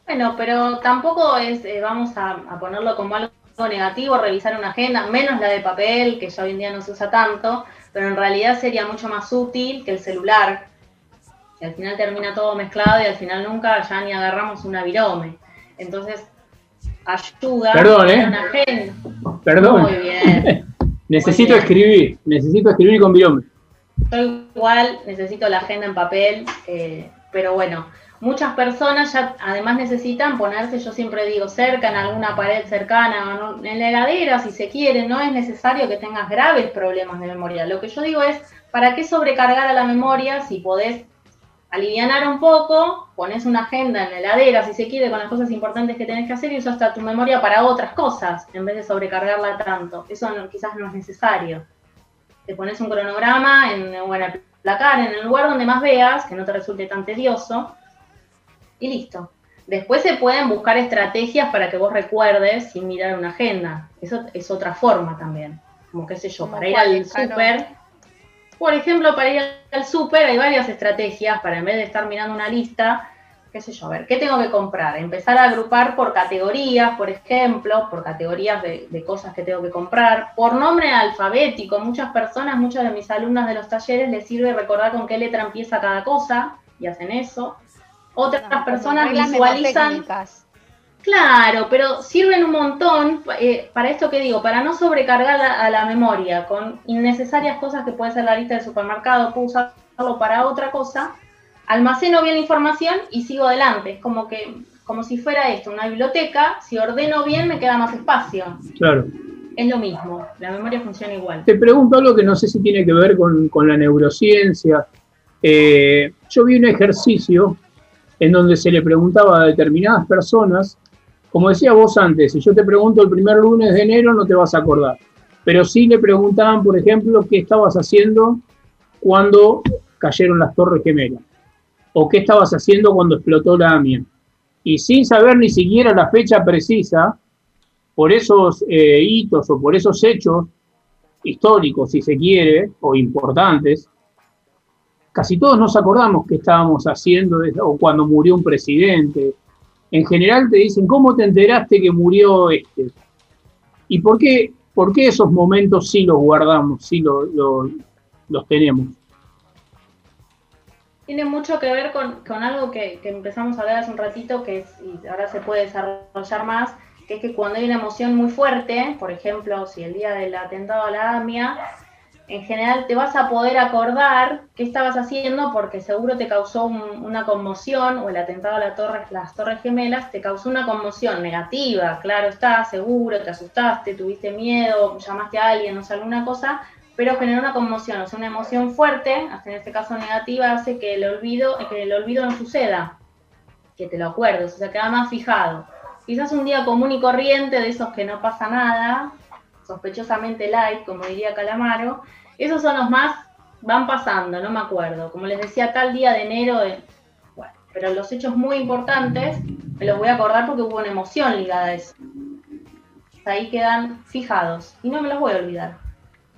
Bueno, pero tampoco es, eh, vamos a, a ponerlo como algo negativo, revisar una agenda, menos la de papel, que ya hoy en día no se usa tanto, pero en realidad sería mucho más útil que el celular, que al final termina todo mezclado y al final nunca ya ni agarramos una virome. Entonces, ayuda Perdón, a ¿eh? una agenda. Perdón. Muy bien. necesito Muy bien. escribir. Necesito escribir con virome. Yo igual necesito la agenda en papel, eh, pero bueno, muchas personas ya además necesitan ponerse, yo siempre digo, cerca, en alguna pared cercana, en la heladera si se quiere, no es necesario que tengas graves problemas de memoria. Lo que yo digo es, ¿para qué sobrecargar a la memoria si podés alivianar un poco, pones una agenda en la heladera si se quiere con las cosas importantes que tenés que hacer y usas tu memoria para otras cosas en vez de sobrecargarla tanto? Eso quizás no es necesario te pones un cronograma en, placar, en el lugar donde más veas, que no te resulte tan tedioso, y listo. Después se pueden buscar estrategias para que vos recuerdes sin mirar una agenda. Eso es otra forma también. Como qué sé yo, ¿Cómo para ir al súper. Por ejemplo, para ir al súper hay varias estrategias para en vez de estar mirando una lista, qué sé yo, a ver, ¿qué tengo que comprar? Empezar a agrupar por categorías, por ejemplo, por categorías de, de cosas que tengo que comprar, por nombre alfabético. Muchas personas, muchas de mis alumnas de los talleres les sirve recordar con qué letra empieza cada cosa y hacen eso. Otras personas visualizan. Claro, pero sirven un montón eh, para esto que digo, para no sobrecargar la- a la memoria con innecesarias cosas que puede ser la lista del supermercado, puedo usarlo para otra cosa, almaceno bien la información y sigo adelante. Es como que, como si fuera esto, una biblioteca, si ordeno bien me queda más espacio. Claro. Es lo mismo, la memoria funciona igual. Te pregunto algo que no sé si tiene que ver con, con la neurociencia. Eh, yo vi un ejercicio en donde se le preguntaba a determinadas personas como decía vos antes, si yo te pregunto el primer lunes de enero no te vas a acordar. Pero sí le preguntaban, por ejemplo, qué estabas haciendo cuando cayeron las Torres Gemelas. O qué estabas haciendo cuando explotó la AMIA. Y sin saber ni siquiera la fecha precisa, por esos eh, hitos o por esos hechos históricos, si se quiere, o importantes, casi todos nos acordamos qué estábamos haciendo o cuando murió un presidente. En general te dicen, ¿cómo te enteraste que murió este? ¿Y por qué, por qué esos momentos sí los guardamos, sí lo- lo- los tenemos? Tiene mucho que ver con, con algo que, que empezamos a hablar hace un ratito, que ahora se puede desarrollar más, que es que cuando hay una emoción muy fuerte, por ejemplo, si el día del atentado a la AMIA, en general te vas a poder acordar qué estabas haciendo porque seguro te causó un- una conmoción, o el atentado a las Torres Gemelas te causó una conmoción negativa, claro está, seguro, te asustaste, tuviste miedo, llamaste a alguien, no sé, alguna cosa, pero generó una conmoción, o sea, una emoción fuerte, en este caso negativa, hace que el olvido, que el olvido no suceda, que te lo acuerdes, o sea, queda más fijado. Quizás un día común y corriente, de esos que no pasa nada, sospechosamente light, como diría Calamaro, esos son los más, van pasando, no me acuerdo. Como les decía, tal día de enero, de- bueno, pero los hechos muy importantes me los voy a acordar porque hubo una emoción ligada a eso. Ahí quedan fijados y no me los voy a olvidar.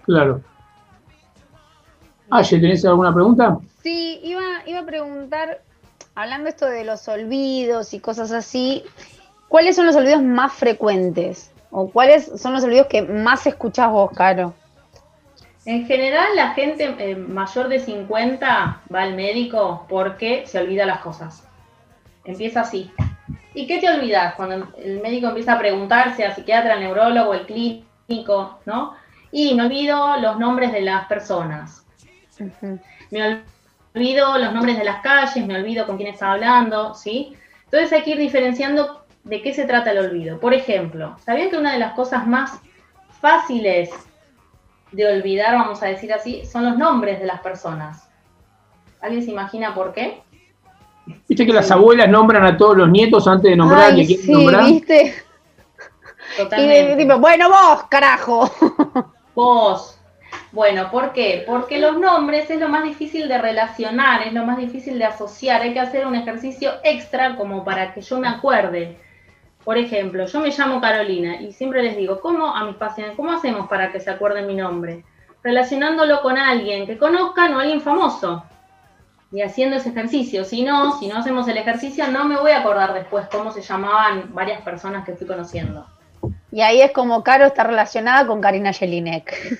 Claro. Aye, ¿tenés alguna pregunta? Sí, iba, iba a preguntar, hablando esto de los olvidos y cosas así, ¿cuáles son los olvidos más frecuentes? ¿O cuáles son los olvidos que más escuchás vos, Caro? En general, la gente eh, mayor de 50 va al médico porque se olvida las cosas. Empieza así. ¿Y qué te olvidas? Cuando el médico empieza a preguntarse al psiquiatra, al neurólogo, al clínico, ¿no? Y me olvido los nombres de las personas. Me olvido los nombres de las calles, me olvido con quién estaba hablando, ¿sí? Entonces hay que ir diferenciando de qué se trata el olvido. Por ejemplo, ¿sabían que una de las cosas más fáciles de olvidar, vamos a decir así, son los nombres de las personas? ¿Alguien se imagina por qué? Viste que las abuelas nombran a todos los nietos antes de nombrar a Ay, quien quieren sí, nombrar. ¿viste? Y Totalmente. tipo, bueno, vos, carajo. Vos. Bueno, ¿por qué? Porque los nombres es lo más difícil de relacionar, es lo más difícil de asociar. Hay que hacer un ejercicio extra como para que yo me acuerde. Por ejemplo, yo me llamo Carolina y siempre les digo, ¿cómo a mis pacientes, cómo hacemos para que se acuerden mi nombre? Relacionándolo con alguien que conozcan o alguien famoso. Y haciendo ese ejercicio. Si no, si no hacemos el ejercicio, no me voy a acordar después cómo se llamaban varias personas que fui conociendo. Y ahí es como Caro está relacionada con Karina Jelinek.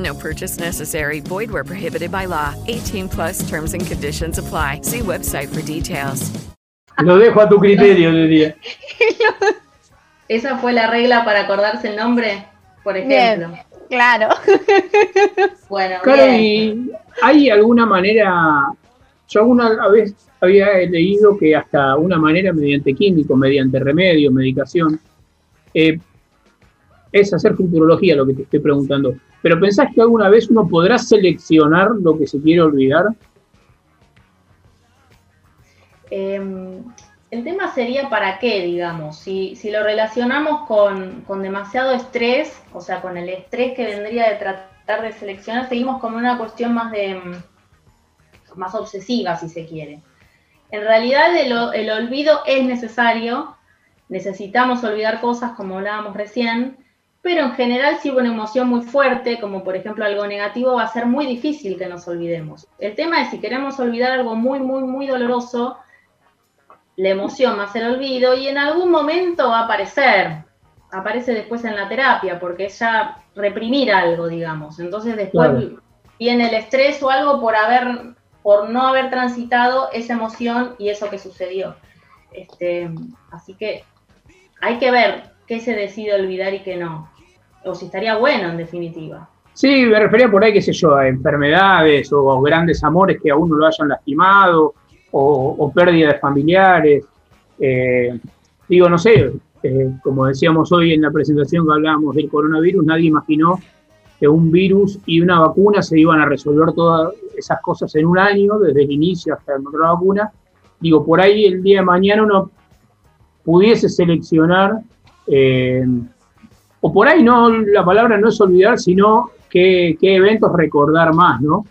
No purchase necessary. Void where prohibited by law. 18 plus terms and conditions apply. See website for details. Lo dejo a tu criterio, diría. Esa fue la regla para acordarse el nombre, por ejemplo. Bien, claro. Bueno, Claro, bien. y hay alguna manera, yo alguna vez había leído que hasta una manera mediante químico, mediante remedio, medicación, eh, es hacer futurología lo que te estoy preguntando. Pero ¿pensás que alguna vez uno podrá seleccionar lo que se quiere olvidar? Eh, el tema sería para qué, digamos. Si, si lo relacionamos con, con demasiado estrés, o sea, con el estrés que vendría de tratar de seleccionar, seguimos con una cuestión más de mm, más obsesiva, si se quiere. En realidad el, el olvido es necesario, necesitamos olvidar cosas como hablábamos recién, pero en general si hubo una emoción muy fuerte, como por ejemplo algo negativo, va a ser muy difícil que nos olvidemos. El tema es si queremos olvidar algo muy, muy, muy doloroso, la emoción más el olvido y en algún momento va a aparecer, aparece después en la terapia, porque es ya reprimir algo, digamos. Entonces después Claro. viene el estrés o algo por haber, por no haber transitado esa emoción y eso que sucedió. Este, así que hay que ver qué se decide olvidar y qué no. O si estaría bueno en definitiva. Sí, me refería por ahí, qué sé yo, a enfermedades o grandes amores que a uno lo hayan lastimado o, o pérdida de familiares. Eh, digo, no sé, eh, como decíamos hoy en la presentación que hablábamos del coronavirus, nadie imaginó que un virus y una vacuna se iban a resolver todas esas cosas en un año, desde el inicio hasta la vacuna. Digo, por ahí el día de mañana uno pudiese seleccionar, eh, o por ahí no, la palabra no es olvidar, sino qué, qué eventos recordar más, ¿no?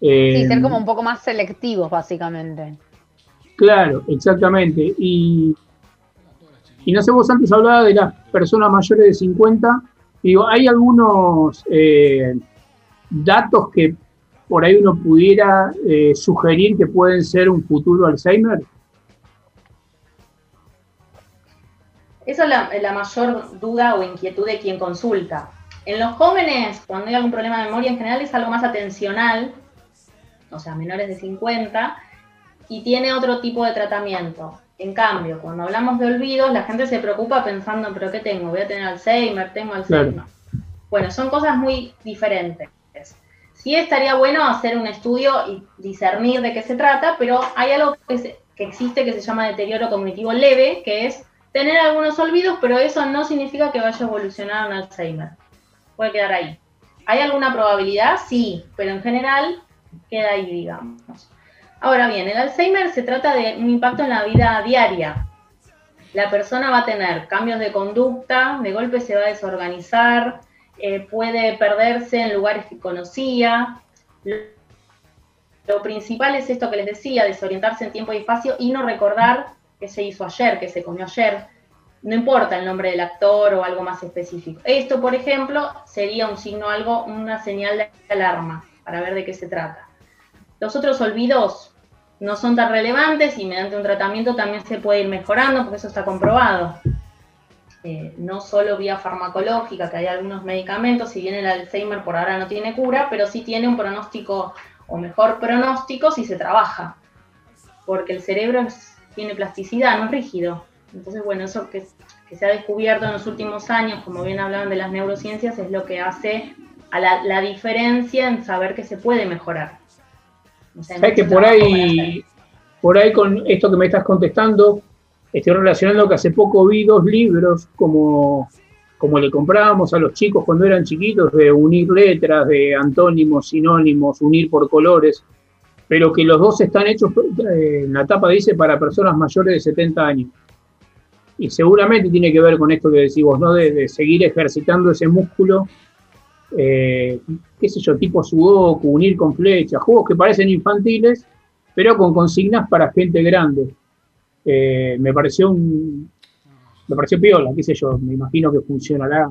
Eh, Sí, ser como un poco más selectivos, básicamente. Claro, exactamente. Y, y no sé, vos antes hablabas de las personas mayores de 50. Digo, ¿hay algunos eh, datos que por ahí uno pudiera eh, sugerir que pueden ser un futuro Alzheimer? Esa es la, la mayor duda o inquietud de quien consulta. En los jóvenes, cuando hay algún problema de memoria, en general es algo más atencional, o sea, menores de 50, y tiene otro tipo de tratamiento. En cambio, cuando hablamos de olvidos, la gente se preocupa pensando, ¿pero qué tengo? ¿Voy a tener Alzheimer? ¿Tengo Alzheimer? Claro. Bueno, son cosas muy diferentes. Sí estaría bueno hacer un estudio y discernir de qué se trata, pero hay algo que, se- que existe que se llama deterioro cognitivo leve, que es tener algunos olvidos, pero eso no significa que vaya a evolucionar un Alzheimer. Puede quedar ahí. ¿Hay alguna probabilidad? Sí, pero en general queda ahí, digamos. Ahora bien, el Alzheimer se trata de un impacto en la vida diaria. La persona va a tener cambios de conducta, de golpe se va a desorganizar, eh, puede perderse en lugares que conocía. Lo principal es esto que les decía, desorientarse en tiempo y espacio y no recordar qué se hizo ayer, qué se comió ayer. No importa el nombre del actor o algo más específico. Esto, por ejemplo, sería un signo, algo, una señal de alarma para ver de qué se trata. Los otros olvidos no son tan relevantes y mediante un tratamiento también se puede ir mejorando porque eso está comprobado. Eh, no solo vía farmacológica, que hay algunos medicamentos, si bien el Alzheimer por ahora no tiene cura, pero sí tiene un pronóstico o mejor pronóstico si se trabaja, porque el cerebro es- tiene plasticidad, no es rígido. Entonces, bueno, eso que, que se ha descubierto en los últimos años, como bien hablaban de las neurociencias, es lo que hace a la, la diferencia en saber que se puede mejorar. O sea, hay ¿Sabes que por ahí, por ahí con esto que me estás contestando, estoy relacionando que hace poco vi dos libros como, como le comprábamos a los chicos cuando eran chiquitos, de unir letras, de antónimos, sinónimos, unir por colores, pero que los dos están hechos, eh, en la tapa dice, para personas mayores de 70 años. Y seguramente tiene que ver con esto que decís vos, ¿no? De, seguir ejercitando ese músculo eh, qué sé yo, tipo sudoku, unir con flechas, juegos que parecen infantiles, pero con consignas para gente grande. Eh, me pareció un, me pareció piola, qué sé yo, me imagino que funcionará.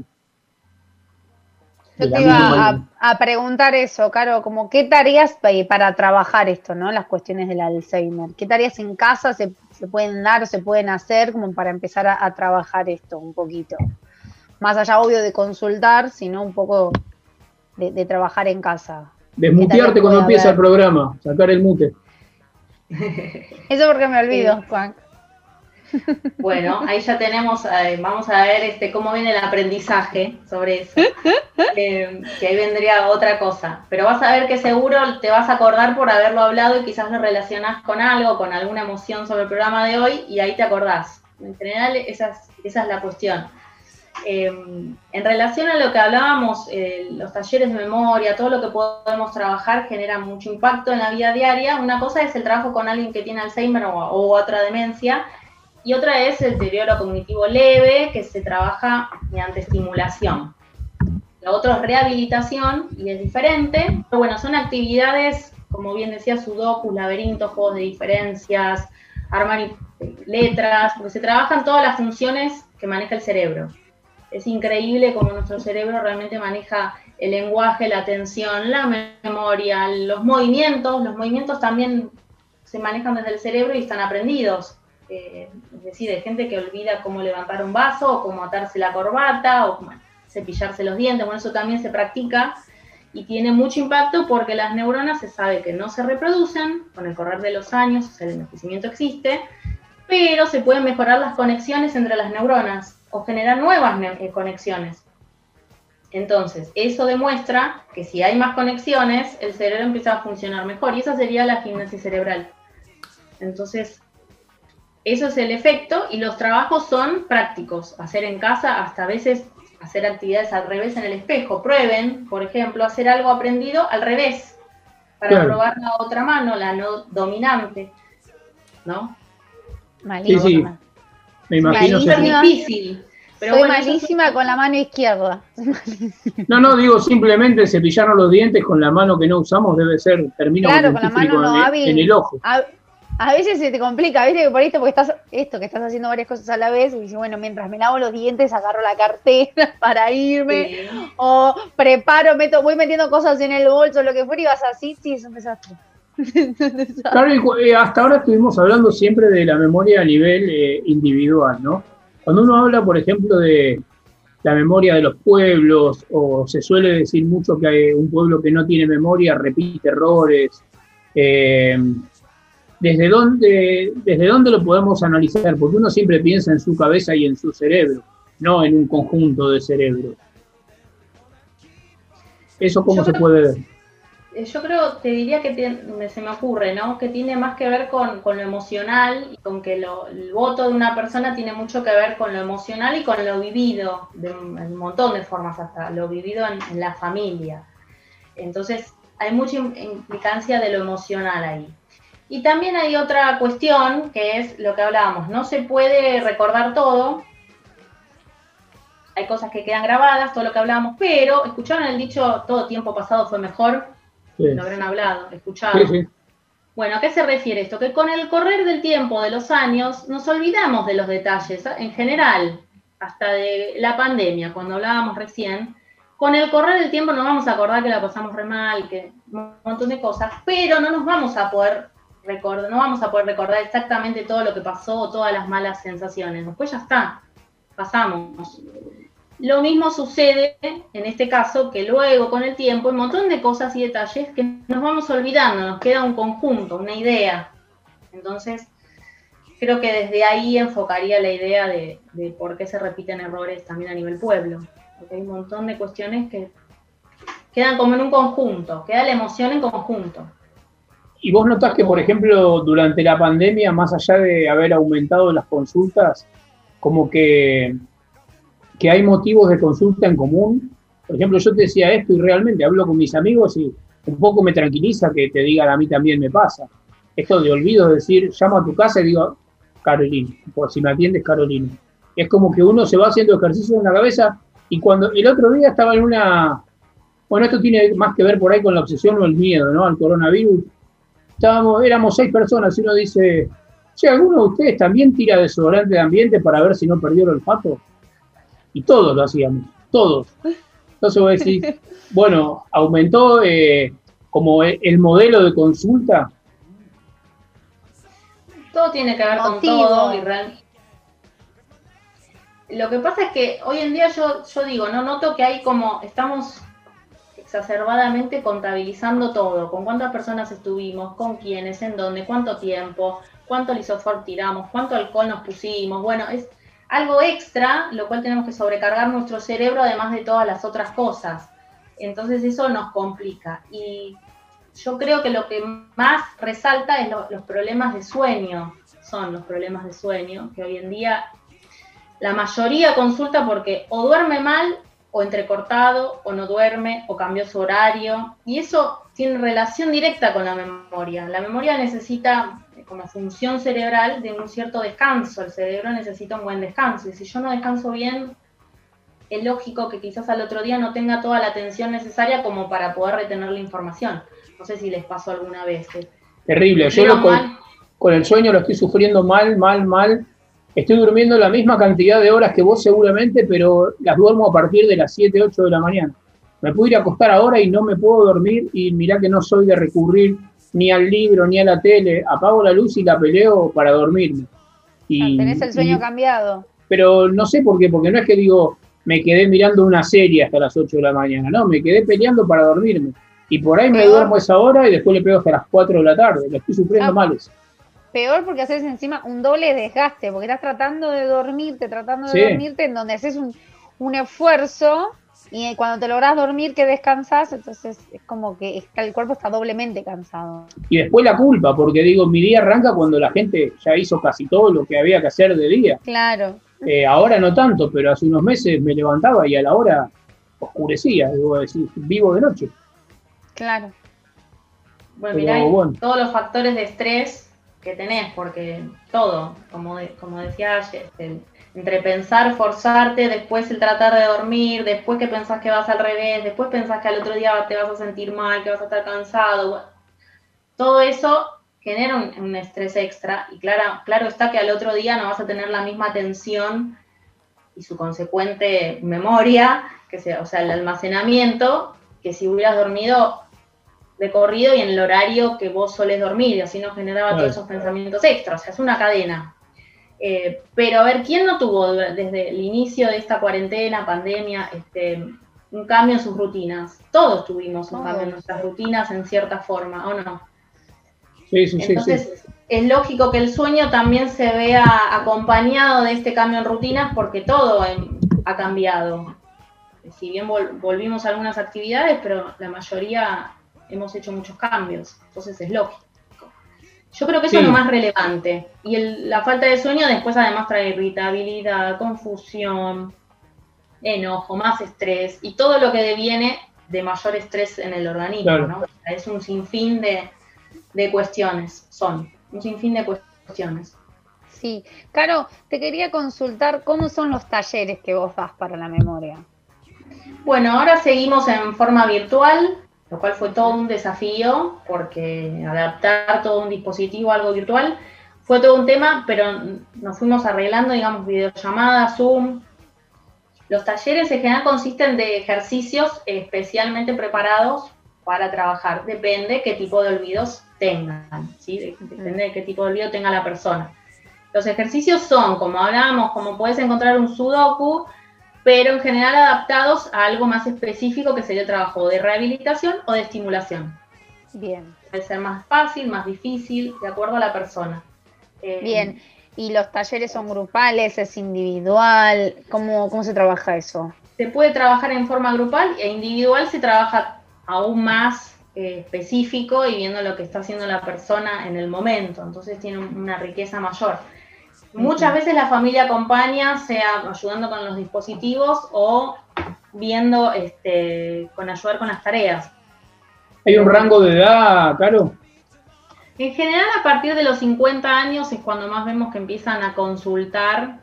Yo te iba a, a preguntar eso, Caro, como qué tareas pa- para trabajar esto, ¿no? Las cuestiones del Alzheimer. ¿Qué tareas en casa se, se pueden dar o se pueden hacer como para empezar a, a trabajar esto un poquito? Más allá, obvio, de consultar, sino un poco de, de trabajar en casa. Desmutearte ¿Qué cuando empieza el programa, sacar el mute. Eso porque me olvido, Juan. Bueno, ahí ya tenemos, eh, vamos a ver este cómo viene el aprendizaje sobre eso. Eh, que ahí vendría otra cosa. Pero vas a ver que seguro te vas a acordar por haberlo hablado y quizás lo relacionás con algo, con alguna emoción sobre el programa de hoy y ahí te acordás. En general, esa es, esa es la cuestión. Eh, en relación a lo que hablábamos, eh, los talleres de memoria, todo lo que podemos trabajar genera mucho impacto en la vida diaria. Una cosa es el trabajo con alguien que tiene Alzheimer o, o otra demencia, y otra es el deterioro cognitivo leve, que se trabaja mediante estimulación. Lo otro es rehabilitación y es diferente, pero bueno, son actividades, como bien decía, sudokus, laberintos, juegos de diferencias, armar letras, porque se trabajan todas las funciones que maneja el cerebro. Es increíble cómo nuestro cerebro realmente maneja el lenguaje, la atención, la memoria, los movimientos. Los movimientos también se manejan desde el cerebro y están aprendidos. Eh, es decir, hay gente que olvida cómo levantar un vaso, o cómo atarse la corbata, o cepillarse los dientes. Bueno, eso también se practica y tiene mucho impacto porque las neuronas se sabe que no se reproducen con el correr de los años, o sea, el envejecimiento existe, pero se pueden mejorar las conexiones entre las neuronas o generar nuevas eh, conexiones. Entonces, eso demuestra que si hay más conexiones, el cerebro empieza a funcionar mejor y esa sería la gimnasia cerebral. Entonces, eso es el efecto y los trabajos son prácticos, hacer en casa, hasta a veces hacer actividades al revés en el espejo. Prueben, por ejemplo, hacer algo aprendido al revés, para Claro. probar la otra mano, la no dominante, ¿no? Sí, Malísima. sí. Me imagino. Es Malísima. difícil. Pero Soy bueno, eso es- malísima con la mano izquierda. No, no, digo simplemente cepillarnos los dientes con la mano que no usamos debe ser, termino Claro, con la mano no en, el- hábil. en el ojo. A veces se te complica, ¿viste? Que por esto, porque estás, esto, que estás haciendo varias cosas a la vez, y dices, bueno, mientras me lavo los dientes, agarro la cartera para irme, o preparo, meto, voy metiendo cosas en el bolso, lo que fuera, y vas así, sí, es un desastre. Claro, y eh, hasta ahora estuvimos hablando siempre de la memoria a nivel eh, individual, ¿no? Cuando uno habla, por ejemplo, de la memoria de los pueblos, o se suele decir mucho que hay un pueblo que no tiene memoria repite errores, eh, ¿desde, dónde, ¿desde dónde lo podemos analizar? Porque uno siempre piensa en su cabeza y en su cerebro, no en un conjunto de cerebros. ¿Eso cómo Yo se creo- puede ver? Eh, Yo creo, te diría que se me ocurre, ¿no? Que tiene más que ver con, con lo emocional y con que lo- el voto de una persona tiene mucho que ver con lo emocional y con lo vivido, de un, montón de formas, hasta lo vivido en, en la familia. Entonces, hay mucha im- implicancia de lo emocional ahí. Y también hay otra cuestión que es lo que hablábamos, no se puede recordar todo, hay cosas que quedan grabadas, todo lo que hablábamos, pero escucharon el dicho todo tiempo pasado fue mejor, Sí. lo habrán hablado, escuchado. Sí, sí. Bueno, ¿a qué se refiere esto? Que con el correr del tiempo, de los años, nos olvidamos de los detalles, ¿eh? en general, hasta de la pandemia, cuando hablábamos recién. Con el correr del tiempo nos vamos a acordar que la pasamos re mal, que un montón de cosas, pero no nos vamos a poder no vamos a poder recordar exactamente todo lo que pasó o todas las malas sensaciones. Después ya está, pasamos. Lo mismo sucede en este caso que luego con el tiempo, un montón de cosas y detalles que nos vamos olvidando, nos queda un conjunto, una idea. Entonces, creo que desde ahí enfocaría la idea de, de por qué se repiten errores también a nivel pueblo. Porque hay un montón de cuestiones que quedan como en un conjunto, queda la emoción en conjunto. ¿Y vos notás que, por ejemplo, durante la pandemia, más allá de haber aumentado las consultas, como que, que hay motivos de consulta en común? Por ejemplo, yo te decía esto y realmente hablo con mis amigos y un poco me tranquiliza que te digan a mí también me pasa. Esto de olvido, de decir, llamo a tu casa y digo, Carolina, por si me atiendes, Carolina. Es como que uno se va haciendo ejercicio en la cabeza y cuando el otro día estaba en una... Bueno, esto tiene más que ver por ahí con la obsesión o el miedo, ¿no? Al coronavirus estábamos, éramos seis personas y uno dice, che, ¿alguno de ustedes también tira desodorante de ambiente para ver si no perdió el olfato? Y todos lo hacíamos, todos. Entonces voy a decir, bueno, aumentó eh, como el, el modelo de consulta. Todo tiene que ver con todo y real- Lo que pasa es que hoy en día yo, yo digo, no noto que hay como, estamos exacerbadamente contabilizando todo, con cuántas personas estuvimos, con quiénes, en dónde, cuánto tiempo, cuánto lisoform tiramos, cuánto alcohol nos pusimos, bueno, es algo extra, lo cual tenemos que sobrecargar nuestro cerebro además de todas las otras cosas. Entonces eso nos complica. Y yo creo que lo que más resalta es lo- los problemas de sueño, son los problemas de sueño, que hoy en día la mayoría consulta porque o duerme mal, o entrecortado, o no duerme, o cambió su horario, y eso tiene relación directa con la memoria. La memoria necesita, eh, como función cerebral, de un cierto descanso, el cerebro necesita un buen descanso, y si yo no descanso bien, es lógico que quizás al otro día no tenga toda la atención necesaria como para poder retener la información. No sé si les pasó alguna vez. Terrible. Yo lo- con, con el sueño lo estoy sufriendo mal, mal, mal. Estoy durmiendo la misma cantidad de horas que vos seguramente, pero las duermo a partir de las 7, 8 de la mañana. Me puedo ir a acostar ahora y no me puedo dormir y mirá que no soy de recurrir ni al libro ni a la tele. Apago la luz y la peleo para dormirme. Y, Tenés el sueño y- cambiado. pero no sé por qué, porque no es que digo, me quedé mirando una serie hasta las 8 de la mañana, no, me quedé peleando para dormirme. Y por ahí me duermo esa hora y después le pego hasta las 4 de la tarde, lo estoy sufriendo Ah. mal eso. Peor porque haces encima un doble desgaste, porque estás tratando de dormirte, tratando de Sí. dormirte, en donde haces un, un esfuerzo y cuando te lográs dormir que descansas, entonces es como que el cuerpo está doblemente cansado. Y después la culpa, porque digo, mi día arranca cuando la gente ya hizo casi todo lo que había que hacer de día. Claro. Eh, ahora no tanto, pero hace unos meses me levantaba y a la hora oscurecía, digo, decir, vivo de noche. Claro. Bueno, mirá, y bueno. todos los factores de estrés que tenés, porque todo, como, de- como decía ayer, este, entre pensar, forzarte, después el tratar de dormir, después que pensás que vas al revés, después pensás que al otro día te vas a sentir mal, que vas a estar cansado, todo eso genera un, un estrés extra y claro, claro está que al otro día no vas a tener la misma atención y su consecuente memoria, que sea, o sea, el almacenamiento, que si hubieras dormido de corrido y en el horario que vos solés dormir, y así no generaba todos esos pensamientos extras, o sea, es una cadena. Eh, pero a ver, ¿quién no tuvo desde el inicio de esta cuarentena, pandemia, este, un cambio en sus rutinas? Todos tuvimos un cambio en nuestras rutinas en cierta forma, ¿o no? Sí, sí, sí, Entonces, sí. es lógico que el sueño también se vea acompañado de este cambio en rutinas porque todo ha cambiado. Si bien vol- volvimos a algunas actividades, pero la mayoría hemos hecho muchos cambios, entonces es lógico. Yo creo que eso Sí. es lo más relevante. Y el- la falta de sueño después además trae irritabilidad, confusión, enojo, más estrés y todo lo que deviene de mayor estrés en el organismo, Claro. ¿no? O sea, Es un sinfín de, de cuestiones, son un sinfín de cuestiones. Sí. Caro, te quería consultar cómo son los talleres que vos das para la memoria. Bueno, ahora seguimos en forma virtual, lo cual fue todo un desafío, porque adaptar todo un dispositivo a algo virtual fue todo un tema, pero nos fuimos arreglando, digamos, videollamadas, Zoom. Los talleres en general consisten de ejercicios especialmente preparados para trabajar. Depende qué tipo de olvidos tengan, Depende de qué tipo de olvido tenga la persona. Los ejercicios son, como hablábamos, como puedes encontrar un sudoku, pero en general adaptados a algo más específico que sería el trabajo de rehabilitación o de estimulación. Bien. Puede ser más fácil, más difícil, de acuerdo a la persona. Eh, Bien. ¿Y los talleres son grupales? ¿Es individual? ¿Cómo, cómo se trabaja eso? Se puede trabajar en forma grupal e individual se trabaja aún más eh, específico y viendo lo que está haciendo la persona en el momento, entonces tiene un- una riqueza mayor. Muchas veces la familia acompaña, sea ayudando con los dispositivos o viendo, este, con ayudar con las tareas. ¿Hay un rango de edad, Caro? En general, a partir de los 50 años es cuando más vemos que empiezan a consultar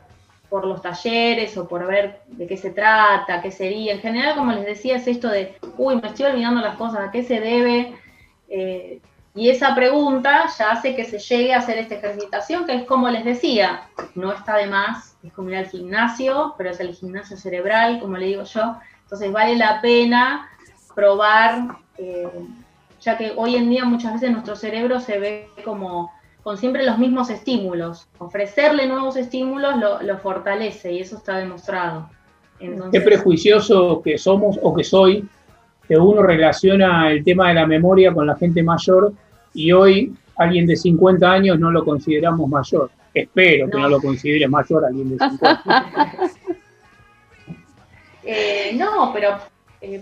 por los talleres o por ver de qué se trata, qué sería. En general, como les decía, es esto de, uy, me estoy olvidando las cosas, ¿a qué se debe? Eh, y esa pregunta ya hace que se llegue a hacer esta ejercitación, que es como les decía, no está de más, es como ir al gimnasio, pero es el gimnasio cerebral, como le digo yo. Entonces vale la pena probar, eh, ya que hoy en día muchas veces nuestro cerebro se ve como con siempre los mismos estímulos. Ofrecerle nuevos estímulos lo, lo fortalece y eso está demostrado. Qué Entonces, prejuicioso que somos o que soy, que uno relaciona el tema de la memoria con la gente mayor y hoy alguien de 50 años no lo consideramos mayor. Espero que no lo considere mayor alguien de 50. eh, no, pero eh,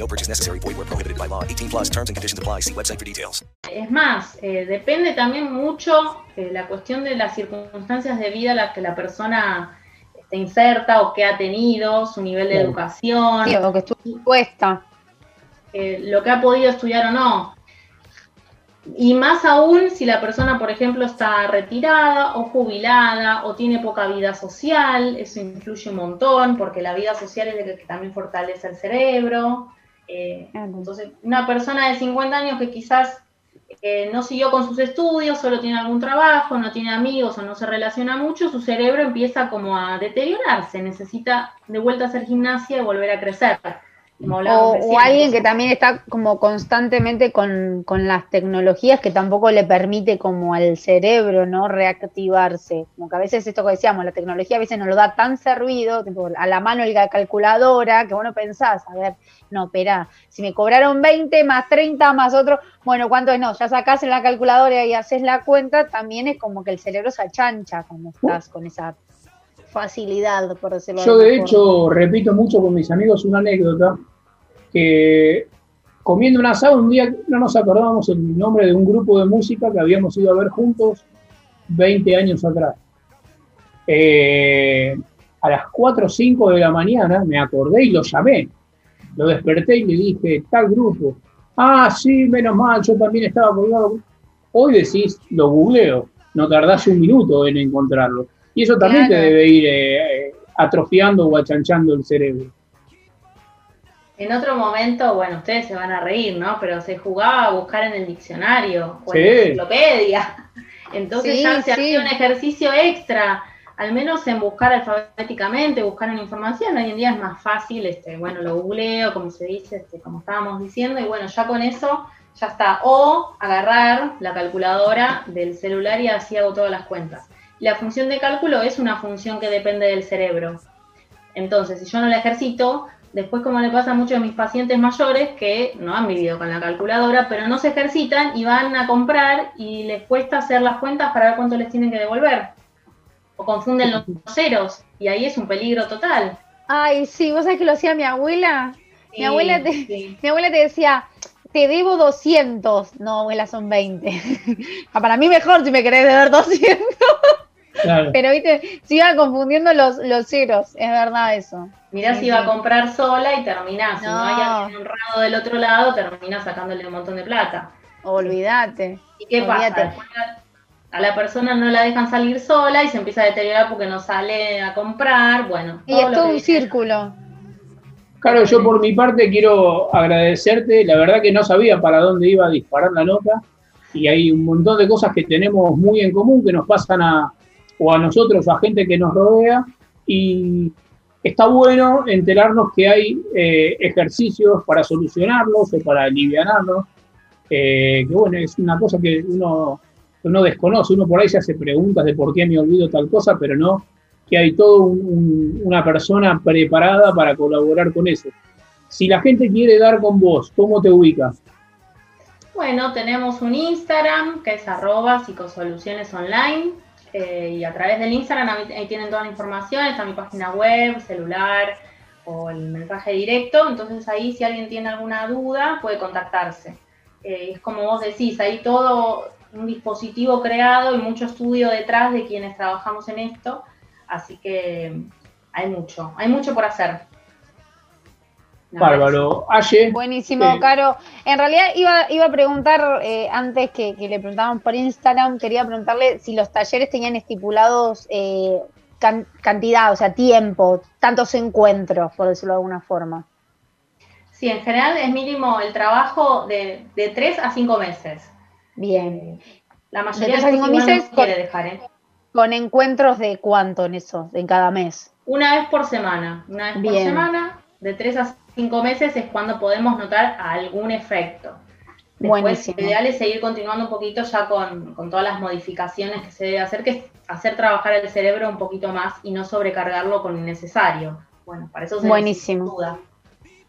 No purchase necessary. Void where prohibited by law. 18 plus terms and conditions apply. See website for details. Es más, eh, depende también mucho eh, la cuestión de las circunstancias de vida en las que la persona esté inserta o que ha tenido, su nivel de educación, Sí, o que estuvo expuesta. eh, lo que ha podido estudiar o no. Y más aún si la persona, por ejemplo, está retirada o jubilada o tiene poca vida social, eso influye un montón porque la vida social es la que también fortalece el cerebro. Eh, entonces, una persona de 50 años que quizás eh, no siguió con sus estudios, solo tiene algún trabajo, no tiene amigos o no se relaciona mucho, su cerebro empieza como a deteriorarse, necesita de vuelta hacer gimnasia y volver a crecer. Como O, alguien que también está como constantemente con, con las tecnologías que tampoco le permite como al cerebro, ¿no? Reactivarse. Como que a veces esto que decíamos, la tecnología a veces nos lo da tan servido, tipo, a la mano la calculadora, que vos no pensás, a ver, no, espera, si me cobraron 20 más 30 más otro, bueno, ¿cuánto es? No, ya sacás en la calculadora y haces la cuenta, también es como que el cerebro se achancha cuando estás con esa facilidad, por decirlo Yo de forma. hecho repito mucho con mis amigos una anécdota que comiendo un asado un día no nos acordábamos el nombre de un grupo de música que habíamos ido a ver juntos 20 años atrás. Eh, a las 4 o 5 de la mañana me acordé y lo llamé. Lo desperté y le dije, tal grupo. Ah, sí, menos mal, yo también estaba colgado. Hoy decís, lo googleo, no tardás un minuto en encontrarlo. Y eso también te debe ir eh, eh, atrofiando o achanchando el cerebro. En otro momento, bueno, ustedes se van a reír, ¿no? Pero se jugaba a buscar en el diccionario o en Sí. la enciclopedia. Entonces Sí, ya se sí. hacía un ejercicio extra, al menos en buscar alfabéticamente, buscar una información. Hoy en día es más fácil, este, bueno, lo googleo, como se dice, este, como estábamos diciendo, y bueno, ya con eso ya está. O agarrar la calculadora del celular y así hago todas las cuentas. La función de cálculo es una función que depende del cerebro. Entonces, si yo no la ejercito, después como le pasa a muchos de mis pacientes mayores que no han vivido con la calculadora, pero no se ejercitan y van a comprar y les cuesta hacer las cuentas para ver cuánto les tienen que devolver. O confunden los ceros y ahí es un peligro total. Ay, sí, vos sabés que lo hacía mi abuela. Sí, mi, abuela te, sí. mi abuela te decía, te debo 200. No, abuela, son 20. Ah, Para mí mejor si me querés deber 200. Claro. Pero, viste, se iban confundiendo los, los ceros. Es verdad eso. Mirá Sí, si va a comprar sola y terminás. Si no hay alguien honrado del otro lado, terminás sacándole un montón de plata. Olvídate. ¿Y qué pasa? A la persona no la dejan salir sola y se empieza a deteriorar porque no sale a comprar. Bueno, Y todo es todo un dice. círculo. Claro, yo por mi parte quiero agradecerte. La verdad que no sabía para dónde iba a disparar la nota y hay un montón de cosas que tenemos muy en común que nos pasan a o a nosotros, a gente que nos rodea y está bueno enterarnos que hay eh, ejercicios para solucionarlos o para aliviarnos. eh, que bueno, es una cosa que uno, uno desconoce, uno por ahí se hace preguntas de por qué me olvido tal cosa, pero no que hay toda una persona preparada para colaborar con eso. Si la gente quiere dar con vos, ¿cómo te ubicas? Bueno, tenemos un Instagram que es arroba psicosoluciones online eh, y a través del Instagram ahí, tienen toda la información, está mi página web, celular o el mensaje directo, entonces ahí si alguien tiene alguna duda puede contactarse. Eh, es como vos decís, hay todo un dispositivo creado y mucho estudio detrás de quienes trabajamos en esto, así que hay mucho, hay mucho por hacer. Bárbaro. Aye. Buenísimo, eh, Caro. En realidad iba, iba a preguntar, eh, antes que, que le preguntaban por Instagram, quería preguntarle si los talleres tenían estipulados eh, can- cantidad, o sea, tiempo, tantos encuentros, por decirlo de alguna forma. Sí, en general es mínimo el trabajo de, de 3 a 5 meses. Bien. La De mayoría tres de cinco igual no meses se con- quiere dejar, ¿eh? ¿Con encuentros de cuánto en eso, en cada mes? Una vez por semana. Una vez por semana, de 3 a 5 meses es cuando podemos notar algún efecto. Después, Buenísimo. lo ideal es seguir continuando un poquito ya con, con todas las modificaciones que se debe hacer, que es hacer trabajar el cerebro un poquito más y no sobrecargarlo con lo innecesario. Bueno, para eso se Buenísimo. duda.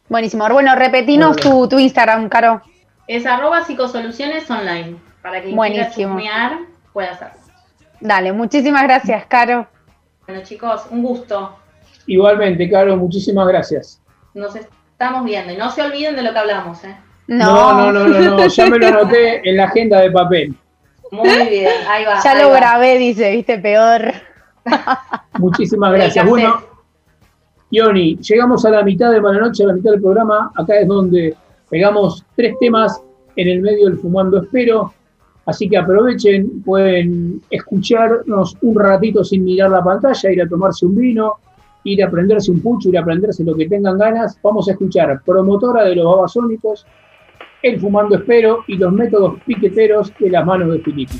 Buenísimo. Bueno, repetinos tu, tu Instagram, Caro. Es arroba psicosoluciones online, para que quien quiera Buenísimo. chusmear pueda hacerlo. Dale, muchísimas gracias, Caro. Bueno chicos, un gusto. Igualmente, Caro, muchísimas gracias. Nos estamos viendo y no se olviden de lo que hablamos, ¿eh? No, no, no, no, no, ya me lo anoté en la agenda de papel. Muy bien, ahí va. Ya ahí lo va. grabé, dice, viste, peor. Muchísimas gracias. Bueno, Ioni, llegamos a la mitad de Noche, a la mitad del programa. Acá es donde pegamos tres temas en el medio del Fumando Espero. Así que aprovechen, pueden escucharnos un ratito sin mirar la pantalla, ir a tomarse un vino, ir a prenderse un pucho, ir a prenderse lo que tengan ganas. Vamos a escuchar Promotora de los Babasónicos, El Fumando Espero y los métodos piqueteros de las manos de Filippi.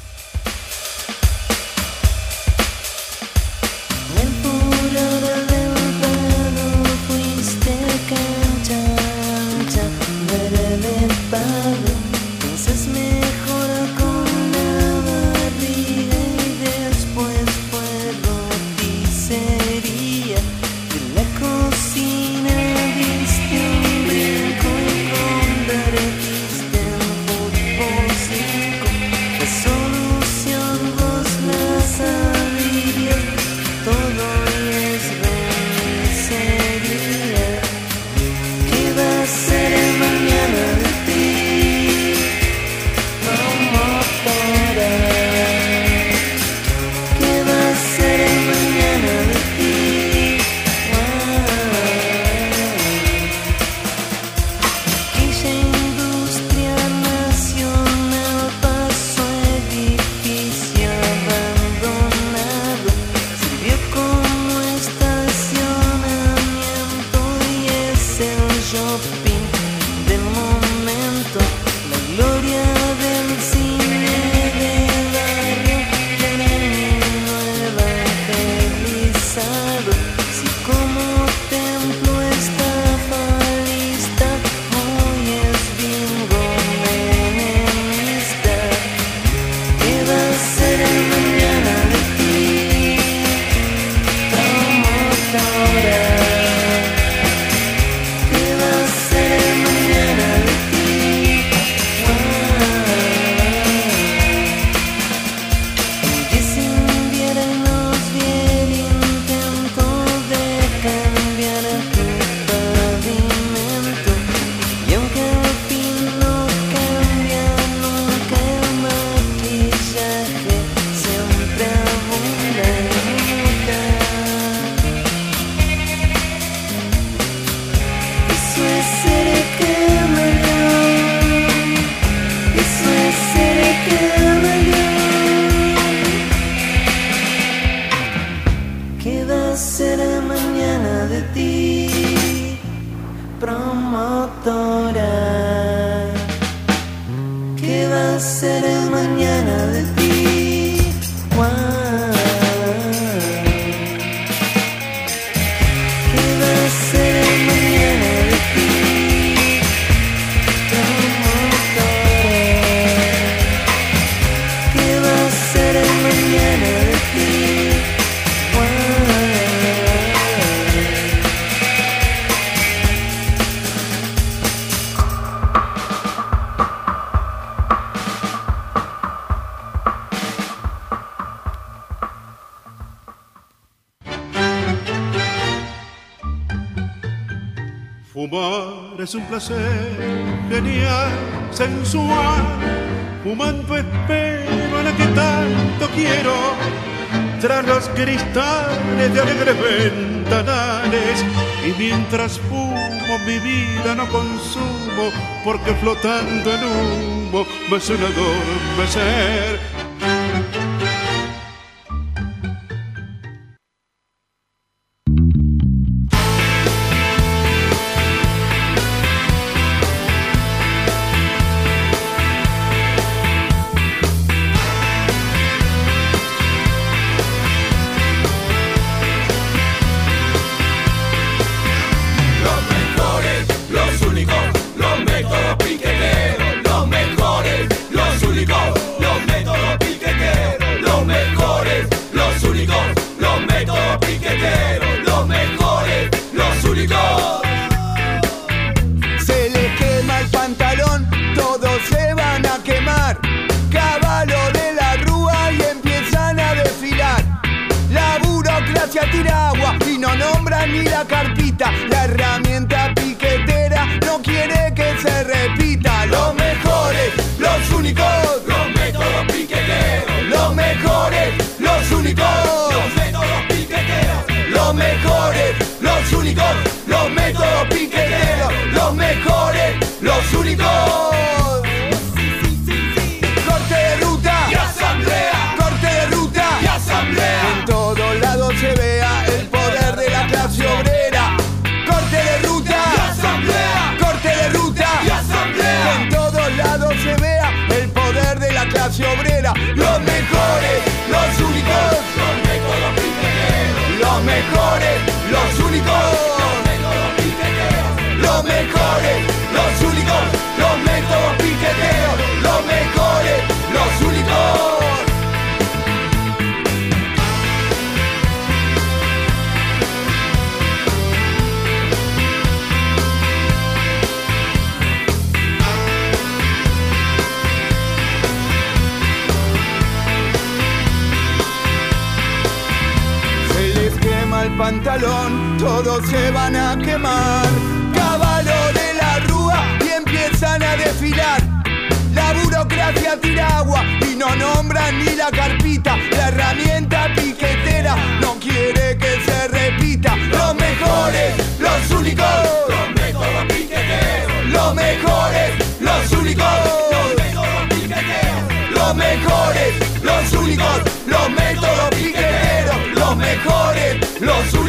De alegres ventanales. Y mientras fumo mi vida no consumo, porque flotando en humo me suena adormecer. Los mejores, los únicos. Los métodos piqueteros. Los mejores, los únicos. El pantalón, todos se van a quemar. Desfilar. La burocracia tira agua y no nombran ni la carpita. La herramienta piquetera no quiere que se repita. Los mejores, los únicos. Los métodos piqueteros. Los mejores, los únicos. Los métodos piqueteros. Los mejores, los únicos. Los métodos piqueteros. Los mejores, los únicos.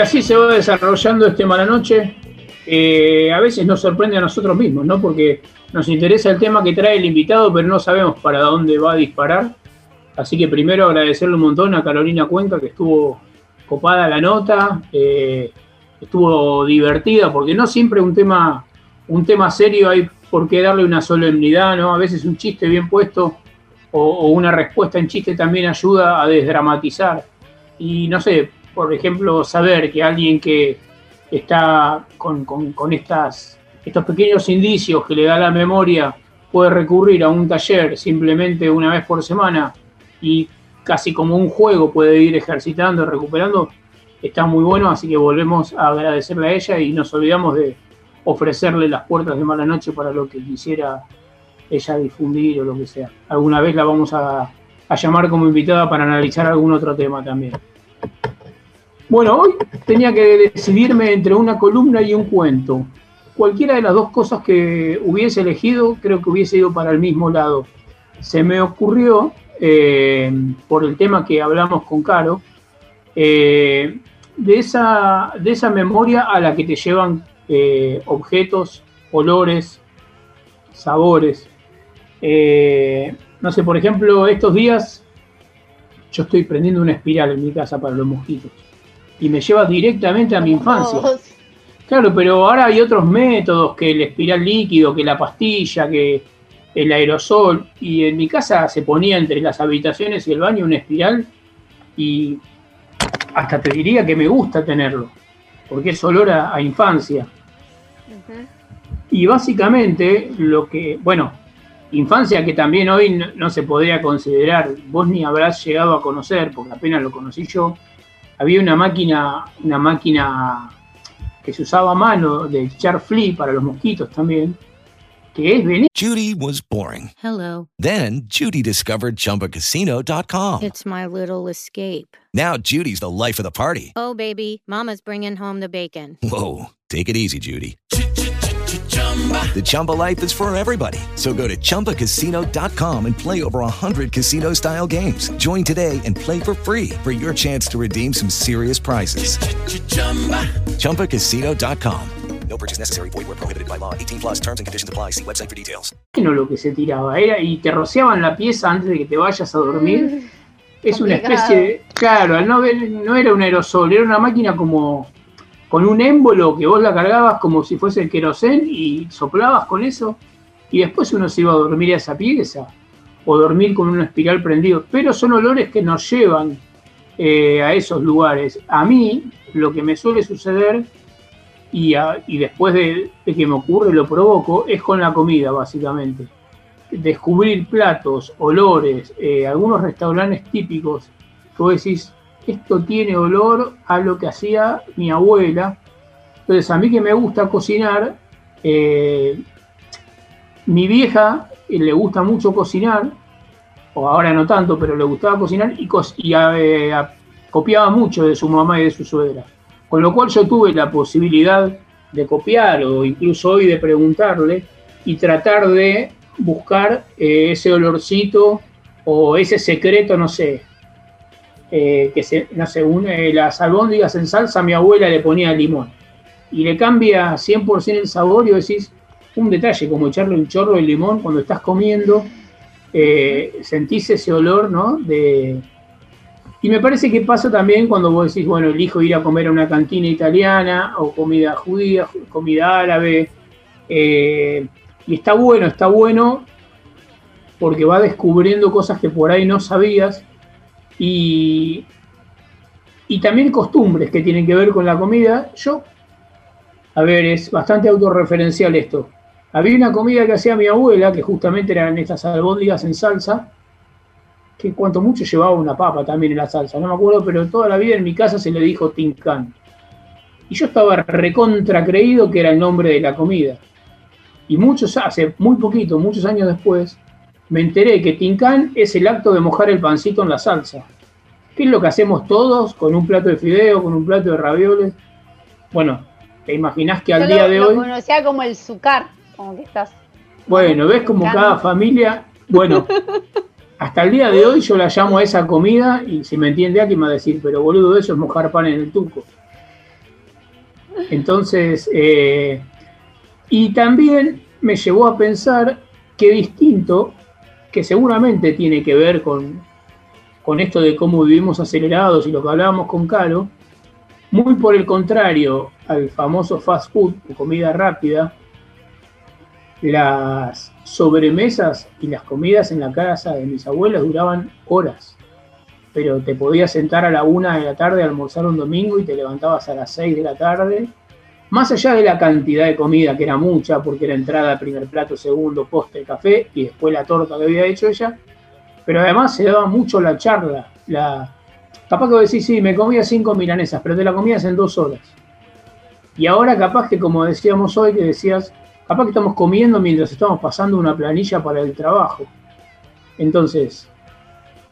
Así se va desarrollando este Mala Noche. Eh, a veces nos sorprende a nosotros mismos, ¿no? Porque nos interesa el tema que trae el invitado, pero no sabemos para dónde va a disparar. Así que primero agradecerle un montón a Carolina Cuenca, que estuvo copada la nota, eh, estuvo divertida, porque no siempre un tema, un tema serio hay por qué darle una solemnidad, ¿no? A veces un chiste bien puesto o, o una respuesta en chiste también ayuda a desdramatizar. Y no sé, por ejemplo, saber que alguien que está con, con- estas, estos pequeños indicios que le da la memoria puede recurrir a un taller simplemente una vez por semana y casi como un juego puede ir ejercitando, recuperando, está muy bueno, así que volvemos a agradecerle a ella y nos olvidamos de ofrecerle las puertas de mala noche para lo que quisiera ella difundir o lo que sea. Alguna vez la vamos a, a llamar como invitada para analizar algún otro tema también. Bueno, hoy tenía que decidirme entre una columna y un cuento. Cualquiera de las dos cosas que hubiese elegido, creo que hubiese ido para el mismo lado. Se me ocurrió, eh, por el tema que hablamos con Caro, eh, de, esa, de esa memoria a la que te llevan eh, objetos, olores, sabores. No sé, por ejemplo, estos días yo estoy prendiendo una espiral en mi casa para los mosquitos y me lleva directamente a mi infancia. Claro, pero ahora hay otros métodos que el espiral líquido, que la pastilla, que el aerosol. Y en mi casa se ponía entre las habitaciones y el baño una espiral y hasta te diría que me gusta tenerlo, porque es olor a, a infancia. Y básicamente lo que, bueno, infancia que también hoy no, no se podría considerar, vos ni habrás llegado a conocer, porque apenas lo conocí yo, había una máquina, una máquina que se usaba a mano de echar flea para los mosquitos también, que es veneno. Judy was boring. Hello. Then Judy discovered ChumbaCasino.com. It's my little escape. Now Judy's the life of the party. Oh, baby, Mama's bringing home the bacon. Whoa, take it easy, Judy. The Chumba life is for everybody. So go to ChumbaCasino.com and play over 100 casino style games. Join today and play for free for your chance to redeem some serious prizes. ChumbaCasino.com. No purchase necessary. Void where prohibited by law. 18 plus terms and conditions apply. See website for details. no lo que se tiraba, era y te rociaban la pieza antes de que te vayas a dormir. Es una especie de, claro, al no, ver- no era un aerosol, era una máquina como con un émbolo que vos la cargabas como si fuese el querosén y soplabas con eso y después uno se iba a dormir a esa pieza o dormir con una espiral prendido, pero son olores que nos llevan eh, a esos lugares. A mí lo que me suele suceder y, después de, que me ocurre lo provoco es con la comida básicamente descubrir platos, olores, eh, algunos restaurantes típicos, vos decís, esto tiene olor a lo que hacía mi abuela. Entonces, a mí que me gusta cocinar, eh, mi vieja eh, le gusta mucho cocinar, o ahora no tanto, pero le gustaba cocinar y, eh, copiaba mucho de su mamá y de su suegra. Con lo cual yo tuve la posibilidad de copiar o incluso hoy de preguntarle y tratar de buscar ese olorcito o ese secreto, no sé, eh, que se, no sé, un- eh, las albóndigas en salsa mi abuela le ponía limón y le cambia 100% el sabor y decís, un detalle como echarle un chorro de limón cuando estás comiendo, eh, sentís ese olor, ¿no? De, y me parece que pasa también cuando vos decís, bueno, elijo ir a comer a una cantina italiana o comida judía, comida árabe. eh, y está bueno, está bueno porque va descubriendo cosas que por ahí no sabías y, y también costumbres que tienen que ver con la comida. Yo, a ver, es bastante autorreferencial esto. Había una comida que hacía mi abuela, que justamente eran estas albóndigas en salsa, que cuanto mucho llevaba una papa también en la salsa, no me acuerdo, pero toda la vida en mi casa se le dijo tincán. Y yo estaba recontra creído que era el nombre de la comida. Y muchos, hace muy poquito, muchos años después, me enteré que tincán es el acto de mojar el pancito en la salsa. ¿Qué es lo que hacemos todos con un plato de fideo, con un plato de ravioles? Bueno, te imaginás que al Yo día lo, de lo hoy... conocía como el sucar, como que estás. Bueno, ves como cada familia, bueno, hasta el día de hoy yo la llamo a esa comida y si me entiende alguien me va a decir, pero boludo, eso es mojar pan en el turco. Entonces, eh, y también me llevó a pensar que distinto, que seguramente tiene que ver con, con esto de cómo vivimos acelerados y lo que hablábamos con Caro, muy por el contrario al famoso fast food comida rápida, las sobremesas y las comidas en la casa de mis abuelos duraban horas. Pero te podías sentar a la una de la tarde a almorzar un domingo y te levantabas a las seis de la tarde. Más allá de la cantidad de comida, que era mucha, porque era entrada, primer plato, segundo, postre, café y después la torta que había hecho ella. Pero además se daba mucho la charla. La... Capaz que vos decís, sí, me comía cinco milanesas, pero te la comías en dos horas. Y ahora capaz que, como decíamos hoy, que decías, capaz que estamos comiendo mientras estamos pasando una planilla para el trabajo. Entonces,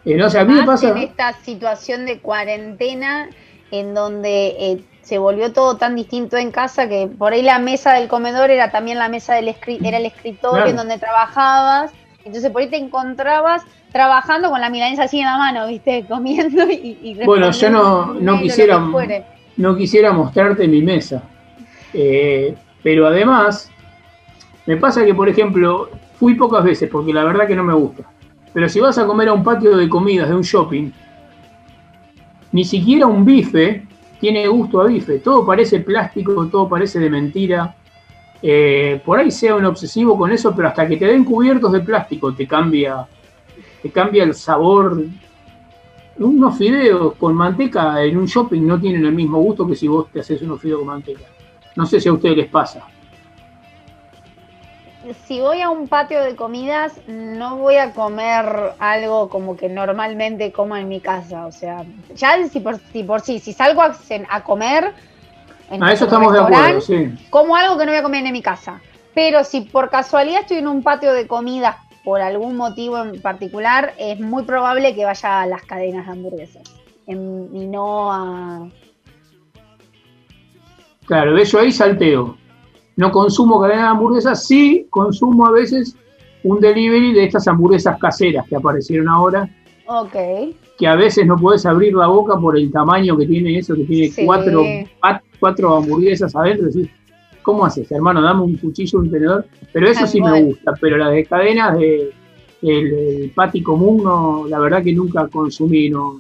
eh, no sé, a mí me pasa... en esta situación de cuarentena en donde eh, se volvió todo tan distinto en casa que por ahí la mesa del comedor era también la mesa del era el escritorio Claro. en donde trabajabas. Entonces por ahí te encontrabas trabajando con la milanesa así en la mano, ¿viste? Comiendo y, y Bueno, yo no, no quisiera, no quisiera mostrarte mi mesa. Eh, pero además, me pasa que, por ejemplo, fui pocas veces porque la verdad que no me gusta. Pero si vas a comer a un patio de comidas de un shopping, ni siquiera un bife tiene gusto a bife. Todo parece plástico, todo parece de mentira. Eh, por ahí sea un obsesivo con eso, pero hasta que te den cubiertos de plástico te cambia, te cambia el sabor. Unos fideos con manteca en un shopping no tienen el mismo gusto que si vos te haces unos fideos con manteca. No sé si a ustedes les pasa. Si voy a un patio de comidas, no voy a comer algo como que normalmente como en mi casa. O sea, ya si por, si por sí, si salgo a, comer, en A eso un estamos de acuerdo, sí. como algo que no voy a comer en mi casa. Pero si por casualidad estoy en un patio de comidas por algún motivo en particular, es muy probable que vaya a las cadenas de hamburguesas. En- y no a. Claro, de eso ahí salteo. No consumo cadena de hamburguesas, sí consumo a veces un delivery de estas hamburguesas caseras que aparecieron ahora, Ok. que a veces no puedes abrir la boca por el tamaño que tiene eso, que tiene Sí. cuatro, cuatro hamburguesas adentro. Decís, ¿Cómo haces, hermano? Dame un cuchillo, un tenedor. Pero eso sí me gusta. Pero las de cadenas de el, el común, no, la verdad que nunca consumí. No,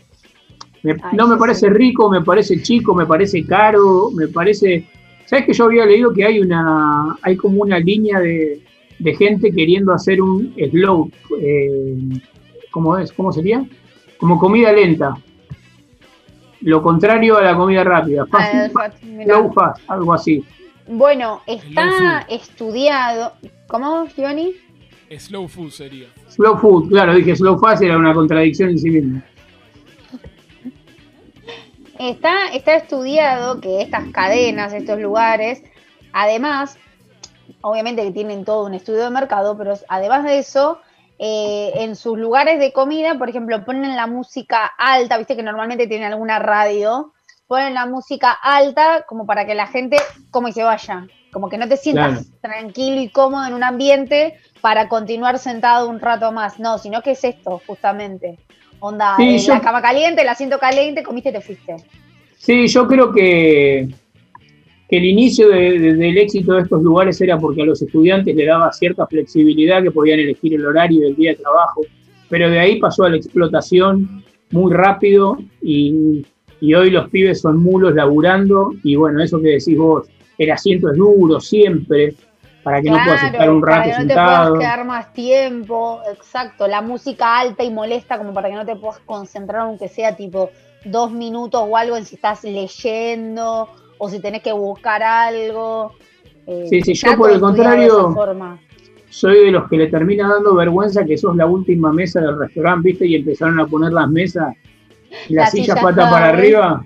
me, Ay, no me sí, parece sí. rico, me parece chico, me parece caro, me parece... ¿Sabes que yo había leído que hay una hay como una línea de, de gente queriendo hacer un slow, eh, ¿cómo es? ¿Cómo sería? Como comida lenta. Lo contrario a la comida rápida. Fast, Ah, slow fast, algo así. Bueno, está estudiado. ¿Cómo, Johnny? Slow food sería. Slow food, claro, dije slow fast era una contradicción en sí misma. Está, está estudiado que estas cadenas, estos lugares, además, obviamente que tienen todo un estudio de mercado, pero además de eso, eh, en sus lugares de comida, por ejemplo, ponen la música alta, viste que normalmente tienen alguna radio, ponen la música alta como para que la gente come y se vaya, como que no te sientas tranquilo y cómodo en un ambiente para continuar sentado un rato más, no, sino que es esto, justamente. Onda, Sí, eh, yo- la cama caliente, el asiento caliente, comiste y te fuiste. Sí, yo creo que, que el inicio de- de- del éxito de estos lugares era porque a los estudiantes le daba cierta flexibilidad, que podían elegir el horario del día de trabajo, pero de ahí pasó a la explotación muy rápido y, y hoy los pibes son mulos laburando y bueno, eso que decís vos, el asiento es duro siempre, para que no puedas estar un para rato que no sentado. te puedas quedar más tiempo, exacto. La música alta y molesta como para que no te puedas concentrar, aunque sea tipo dos minutos o algo en si estás leyendo o si tenés que buscar algo. Eh, Sí, sí, yo por el contrario- soy de los que le termina dando vergüenza que sos la última mesa del restaurante, ¿viste? Y empezaron a poner las mesas y las La sillas silla patas para arriba.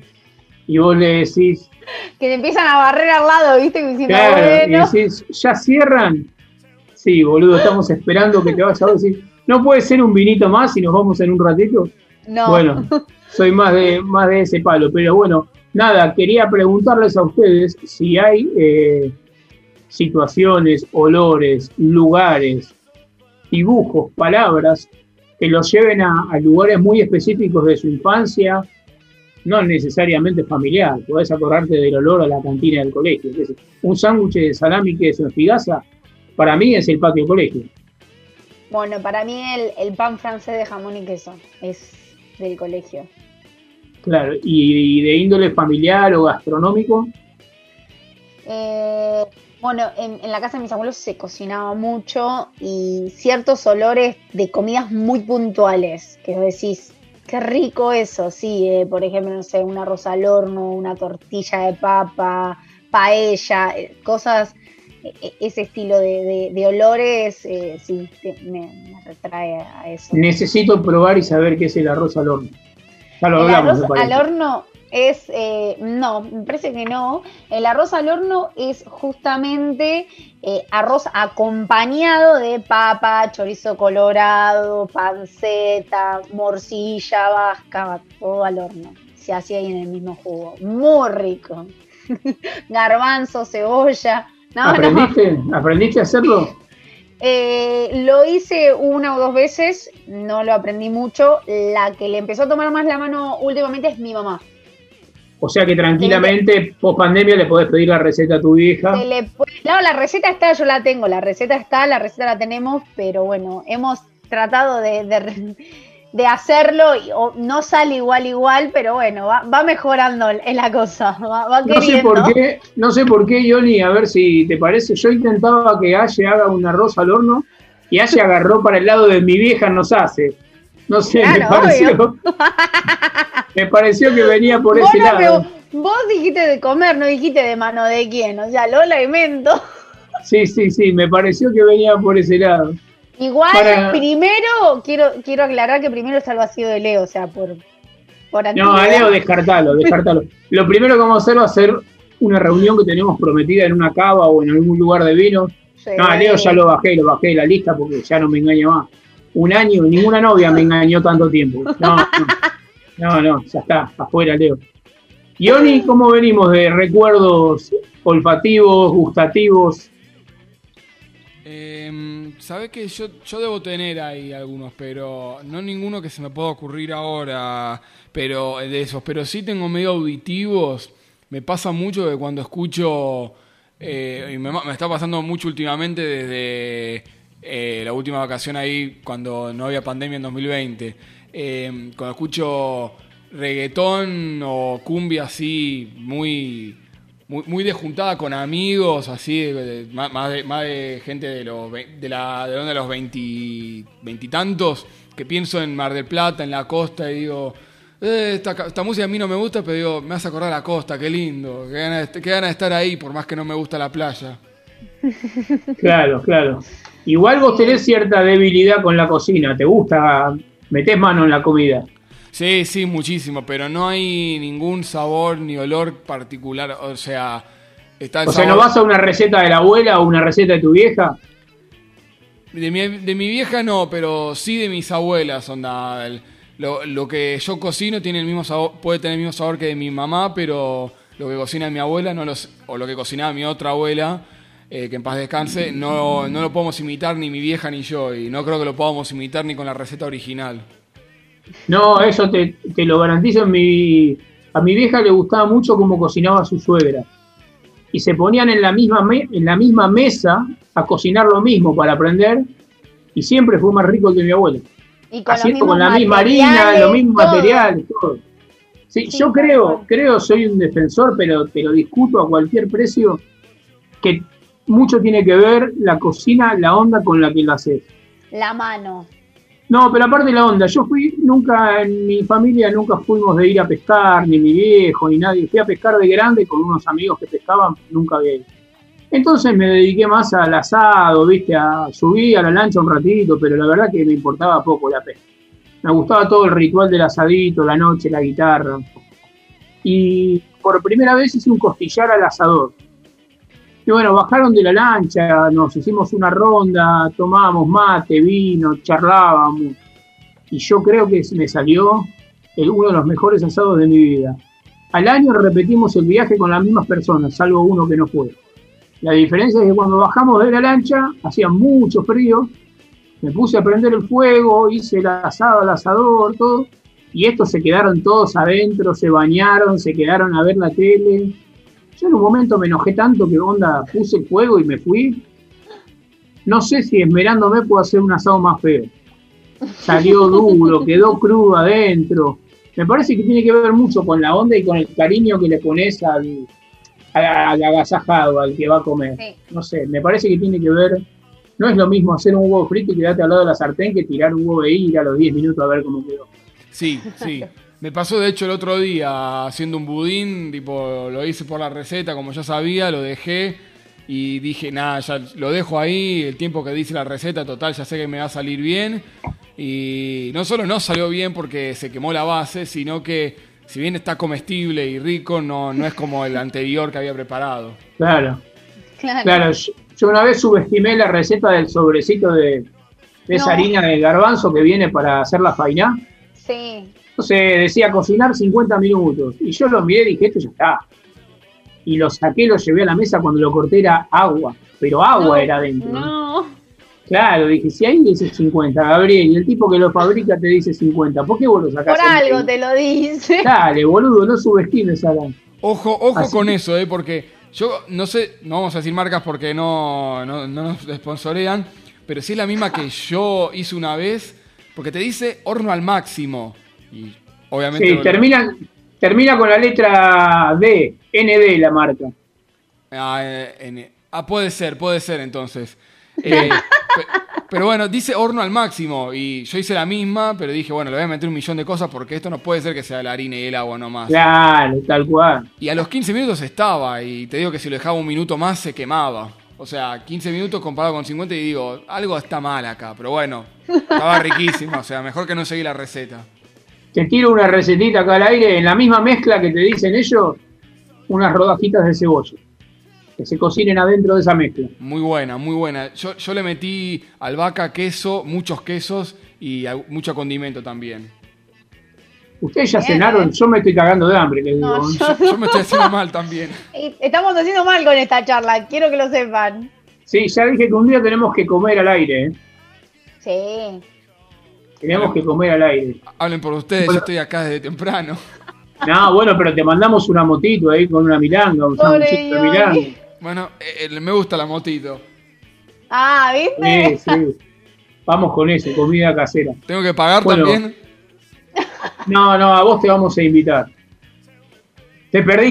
Y vos le decís, Que te empiezan a barrer al lado, ¿viste? Diciendo, claro, y decís, ¿ya cierran? Sí, boludo, estamos esperando que te vayas a decir, ¿no puede ser un vinito más y nos vamos en un ratito? No. Bueno, soy más de, más de ese palo, pero bueno, nada, quería preguntarles a ustedes si hay eh, situaciones, olores, lugares, dibujos, palabras que los lleven a, a lugares muy específicos de su infancia, no necesariamente familiar, podés acordarte del olor a la cantina del colegio. Un sándwich de salami que es en Figasa, para mí es el patio colegio. Bueno, para mí el, el pan francés de jamón y queso es del colegio. Claro, y, y de índole familiar o gastronómico, Eh, bueno, en, en la casa de mis abuelos se cocinaba mucho y ciertos olores de comidas muy puntuales, que decís, qué rico eso, sí, eh, por ejemplo, no sé, un arroz al horno, una tortilla de papa, paella, eh, cosas, eh, eh, ese estilo de, de- de olores, eh, sí, te- me, me retrae a eso. necesito probar y saber qué es el arroz al horno. Ya lo El hablamos, arroz al horno es, eh, no, me parece que no. El arroz al horno es justamente eh, arroz acompañado de papa, chorizo colorado, panceta, morcilla vasca, todo al horno. Se hacía ahí en el mismo jugo. Muy rico. Garbanzo, cebolla. No, no. ¿Aprendiste? ¿Aprendiste a hacerlo? Eh, lo hice una o dos veces, no lo aprendí mucho. La que le empezó a tomar más la mano últimamente es mi mamá. O sea que tranquilamente, post pandemia, le podés pedir la receta a tu vieja. Se le no, la receta está, yo la tengo, la receta está, la receta la tenemos, pero bueno, hemos tratado de, de hacerlo y o- no sale igual igual, pero bueno, va, va mejorando en la cosa, va, va No sé por qué, no sé por qué, Johnny, a ver si te parece. Yo intentaba que Aye haga un arroz al horno y Aye agarró para el lado de mi vieja nos hace. No sé, me pareció. me pareció que venía por Vos, ese no, lado. vos dijiste de comer, no dijiste de mano de quién, o sea, lo lamento. Sí, sí, sí, me pareció que venía por ese lado. Igual, Para- primero, quiero, quiero aclarar que primero está el vacío de Leo, o sea, por, por No, a Leo, descartalo, descartalo. Lo primero que vamos a hacer va a ser una reunión que tenemos prometida en una cava o en algún lugar de vino. Sí. No, a Leo ya lo bajé, lo bajé de la lista porque ya no me engaña más. Un año, ninguna novia me engañó tanto tiempo. No, no, no, no, ya está, afuera Leo. Y Oni, ¿cómo venimos de recuerdos olfativos, gustativos? Eh, Sabes que yo, yo debo tener ahí algunos, pero no ninguno que se me pueda ocurrir ahora, pero de esos, pero sí tengo medio auditivos. Me pasa mucho que cuando escucho, eh, y me, me está pasando mucho últimamente desde eh, la última vacación ahí, cuando no había pandemia en 2020, eh, cuando escucho reggaetón o cumbia así, muy muy, muy de juntada con amigos, así, de- de- más, de, más de gente de los de la de, donde los veinti- veintitantos, que pienso en Mar del Plata, en la costa, y digo, "Eh, esta, esta música a mí no me gusta, pero digo, me hace acordar la costa, qué lindo, qué ganas, de- qué ganas de estar ahí, por más que no me gusta la playa. Claro, claro. Igual vos tenés cierta debilidad con la cocina, te gusta, metés mano en la comida. Sí, sí, muchísimo, pero no hay ningún sabor ni olor particular, o sea, está el O sea, ¿no vas a una receta de la abuela o una receta de tu vieja? De mi, de mi vieja no, pero sí de mis abuelas. Onda, el- lo, lo que yo cocino tiene el mismo sabor, puede tener el mismo sabor que de mi mamá, pero lo que cocina mi abuela no los, o lo que cocinaba mi otra abuela, eh, que en paz descanse, no, no lo podemos imitar ni mi vieja ni yo, y no creo que lo podamos imitar ni con la receta original. No, eso te, te lo garantizo. Mi, a mi vieja le gustaba mucho cómo cocinaba su suegra. Y se ponían en la, misma me- en la misma mesa a cocinar lo mismo para aprender. Y siempre fue más rico el de mi abuela. Y con, con la misma harina, los mismos todo. materiales, todo. Sí, Sí, yo creo, creo, soy un defensor, pero te lo discuto a cualquier precio, que mucho tiene que ver la cocina, la onda con la que la haces. La mano. No, pero aparte de la onda, yo fui, nunca, en mi familia nunca fuimos de ir a pescar, ni mi viejo, ni nadie. Fui a pescar de grande con unos amigos que pescaban, nunca había ido. Entonces me dediqué más al asado, viste, a subir a la lancha un ratito, pero la verdad que me importaba poco la pesca. Me gustaba todo el ritual del asadito, la noche, la guitarra. Y por primera vez hice un costillar al asador. Y bueno, bajaron de la lancha, nos hicimos una ronda, tomábamos mate, vino, charlábamos. Y yo creo que me salió el- uno de los mejores asados de mi vida. Al año repetimos el viaje con las mismas personas, salvo uno que no fue. La diferencia es que cuando bajamos de la lancha, hacía mucho frío, me puse a prender el fuego, hice el asado al asador, todo, y estos se quedaron todos adentro, se bañaron, se quedaron a ver la tele. Yo en un momento me enojé tanto que onda, puse el fuego y me fui. No sé si esmerándome puedo hacer un asado más feo. Salió duro, quedó crudo adentro. Me parece que tiene que ver mucho con la onda y con el cariño que le pones al, al, al agasajado, al que va a comer. No sé, me parece que tiene que ver. No es lo mismo hacer un huevo frito y quedarte al lado de la sartén que tirar un huevo de ir a los 10 minutos a ver cómo quedó. Sí, sí. Me pasó de hecho el otro día haciendo un budín, tipo, lo hice por la receta, como ya sabía, lo dejé y dije, nada, ya lo dejo ahí, el tiempo que dice la receta, total, ya sé que me va a salir bien. Y no solo no salió bien porque se quemó la base, sino que si bien está comestible y rico, no, no es como el anterior que había preparado. Claro. Claro. Claro, yo, una vez subestimé la receta del sobrecito de, de esa harina de garbanzo que viene para hacer la fainá. Sí. Entonces decía cocinar 50 minutos. Y yo lo miré y dije, esto ya está. Y lo saqué, lo llevé a la mesa cuando lo corté era agua. Pero agua No, era adentro. No. Claro, dije, si ahí dice 50, Gabriel, y el tipo que lo fabrica te dice 50, ¿por qué vos lo sacás? Por algo 20? te lo dice. Dale, boludo, no subestimes a la... Ojo, ojo Así con eso, eh, porque yo no sé, no vamos a decir marcas porque no, no, no nos sponsorean, pero sí es la misma que yo hice una vez, porque te dice horno al máximo. Y obviamente. Sí, no- termina, termina con la letra D, ND la marca. Ah, eh, ah, puede ser, puede ser entonces. Eh, pe- pero bueno, dice horno al máximo y yo hice la misma, pero dije, bueno, le voy a meter un millón de cosas porque esto no puede ser que sea la harina y el agua nomás. Claro, tal cual. Y a los 15 minutos estaba y te digo que si lo dejaba un minuto más se quemaba. O sea, 15 minutos comparado con 50 y digo, algo está mal acá. Pero bueno, estaba riquísimo. O sea, mejor que no seguir la receta. Te tiro una recetita acá al aire, en la misma mezcla que te dicen ellos, unas rodajitas de cebolla. Que se cocinen adentro de esa mezcla. Muy buena, muy buena. Yo, yo le metí albahaca, queso, muchos quesos y mucho condimento también. Ustedes ya Bien, cenaron, yo me estoy cagando de hambre, les digo. No, yo- Yo me estoy haciendo mal también. Estamos haciendo mal con esta charla, quiero que lo sepan. Sí, ya dije que un día tenemos que comer al aire, ¿eh? Sí. Tenemos que comer al aire. Hablen por ustedes, Bueno. yo estoy acá desde temprano. No, bueno, pero te mandamos una motito ahí con una milanga, un sanguchito de milanga. Bueno, eh, eh, me gusta la motito. Ah, ¿viste? Sí, sí. Vamos con eso, comida casera. ¿Tengo que pagar Bueno. también? No, no, a vos te vamos a invitar. Te perdí.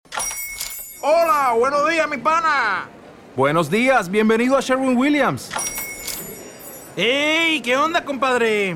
Hola, buenos días, mi pana. Buenos días, bienvenido a Sherwin Williams. ¡Ey! ¿Qué onda, compadre?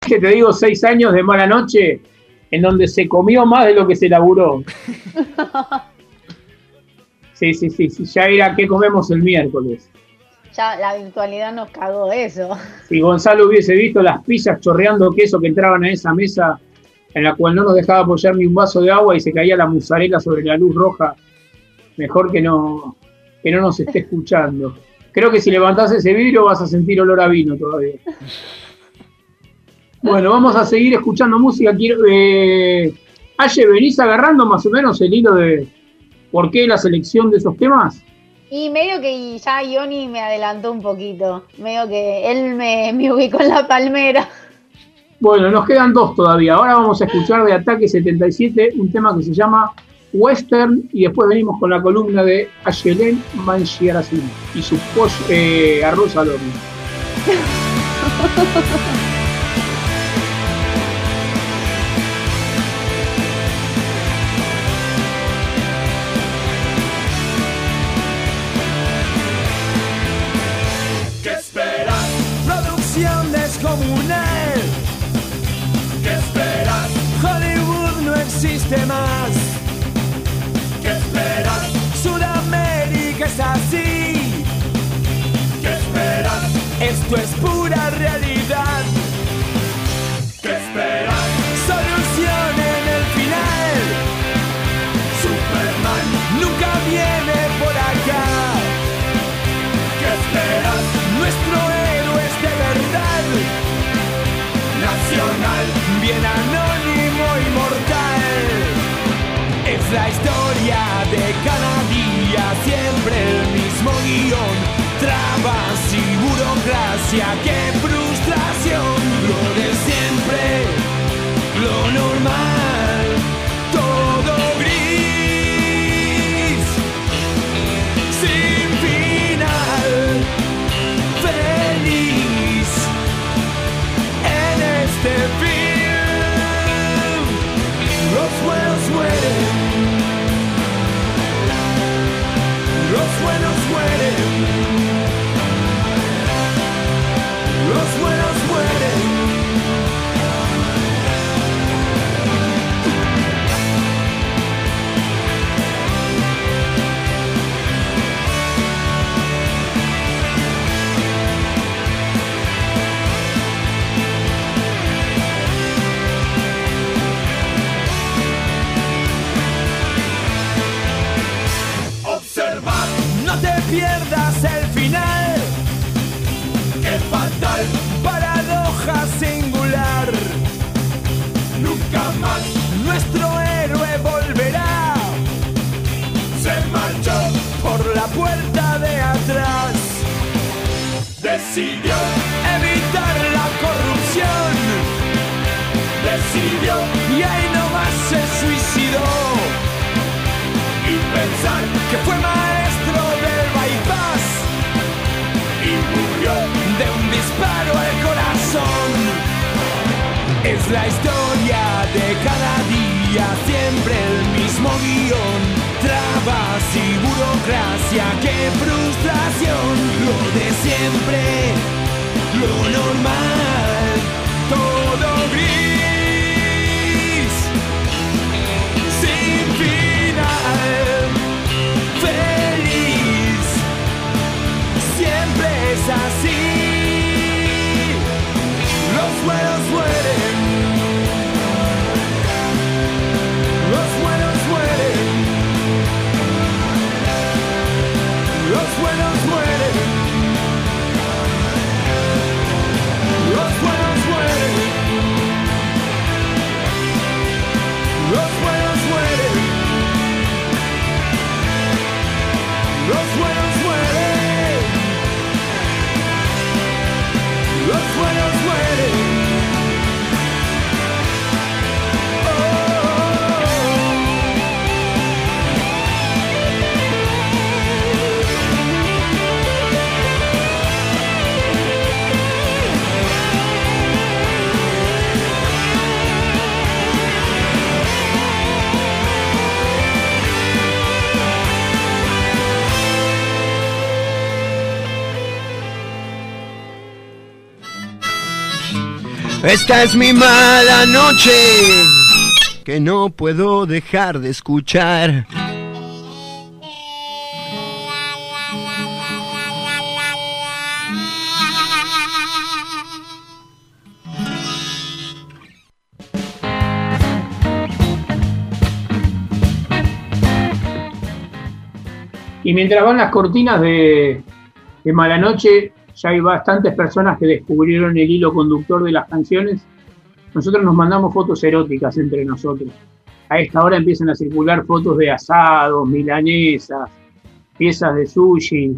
Que te digo, seis años de mala noche en donde se comió más de lo que se laburó. Sí, sí, sí, sí, ya era que comemos el miércoles. Ya la virtualidad nos cagó eso. Si Gonzalo hubiese visto las pizzas chorreando queso que entraban a esa mesa, en la cual no nos dejaba apoyar ni un vaso de agua y se caía la mozzarella sobre la luz roja, mejor que no, que no nos esté escuchando. Creo que si levantás ese vidrio vas a sentir olor a vino todavía. Bueno, vamos a seguir escuchando música. Quiero, eh, Aye, ¿venís agarrando más o menos el hilo de por qué la selección de esos temas? Y medio que ya Ioni me adelantó un poquito. Medio que él me, me ubicó en la palmera. Bueno, nos quedan dos todavía. Ahora vamos a escuchar de Ataque 77 un tema que se llama Western y después venimos con la columna de Ayelen Mangiarassi y su pollo, eh, arroz al horno. Esto es pura realidad. ¿Qué esperas? Solución en el final. Superman nunca viene por acá. ¿Qué esperas? Nuestro héroe es de verdad. Nacional, bien anónimo y mortal. Es la historia de cada día, siempre el mismo guion. Trabas burocracia, qué frustración. Lo de siempre, lo normal, Esta es mi mala noche que no puedo dejar de escuchar. Y mientras van las cortinas de, de Mala Noche, ya hay bastantes personas que descubrieron el hilo conductor de las canciones. Nosotros nos mandamos fotos eróticas entre nosotros. A esta hora empiezan a circular fotos de asados, milanesas, piezas de sushi.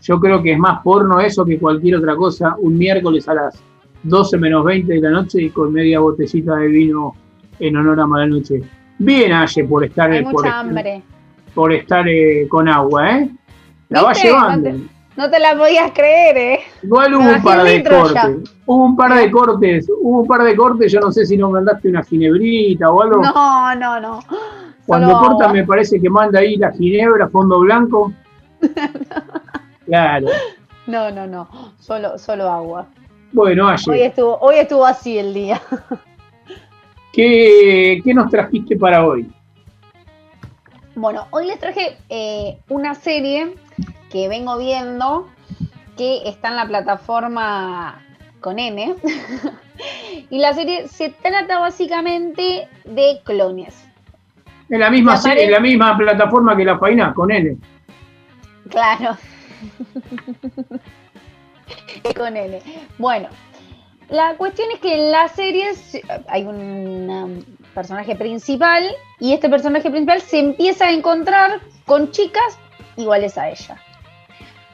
Yo creo que es más porno eso que cualquier otra cosa. Un miércoles a las 12 menos 20 de la noche y con media botellita de vino en honor a Mala Noche. Bien, Aye, por estar, Hay por, por estar eh, con agua, ¿eh? La va llevando. No te, la podías creer, ¿eh? Igual hubo un par de ya. cortes. Hubo un par de cortes. Hubo un par de cortes. Yo no sé si no mandaste una ginebrita o algo. No, no, no. Cuando Solo corta agua. me parece que manda ahí la ginebra, fondo blanco. Claro. No, no, no. Solo, solo agua. Bueno, Hoy Aye, estuvo, hoy estuvo así el día. ¿qué, qué nos trajiste para hoy? Bueno, hoy les traje eh, una serie que vengo viendo que está en la plataforma con N. y la serie se trata básicamente de clones. En la misma, serie, en la misma plataforma que la faina, con N. Claro. Con N. Bueno, la cuestión es que en la serie se- hay un personaje principal y este personaje principal se empieza a encontrar con chicas iguales a ella.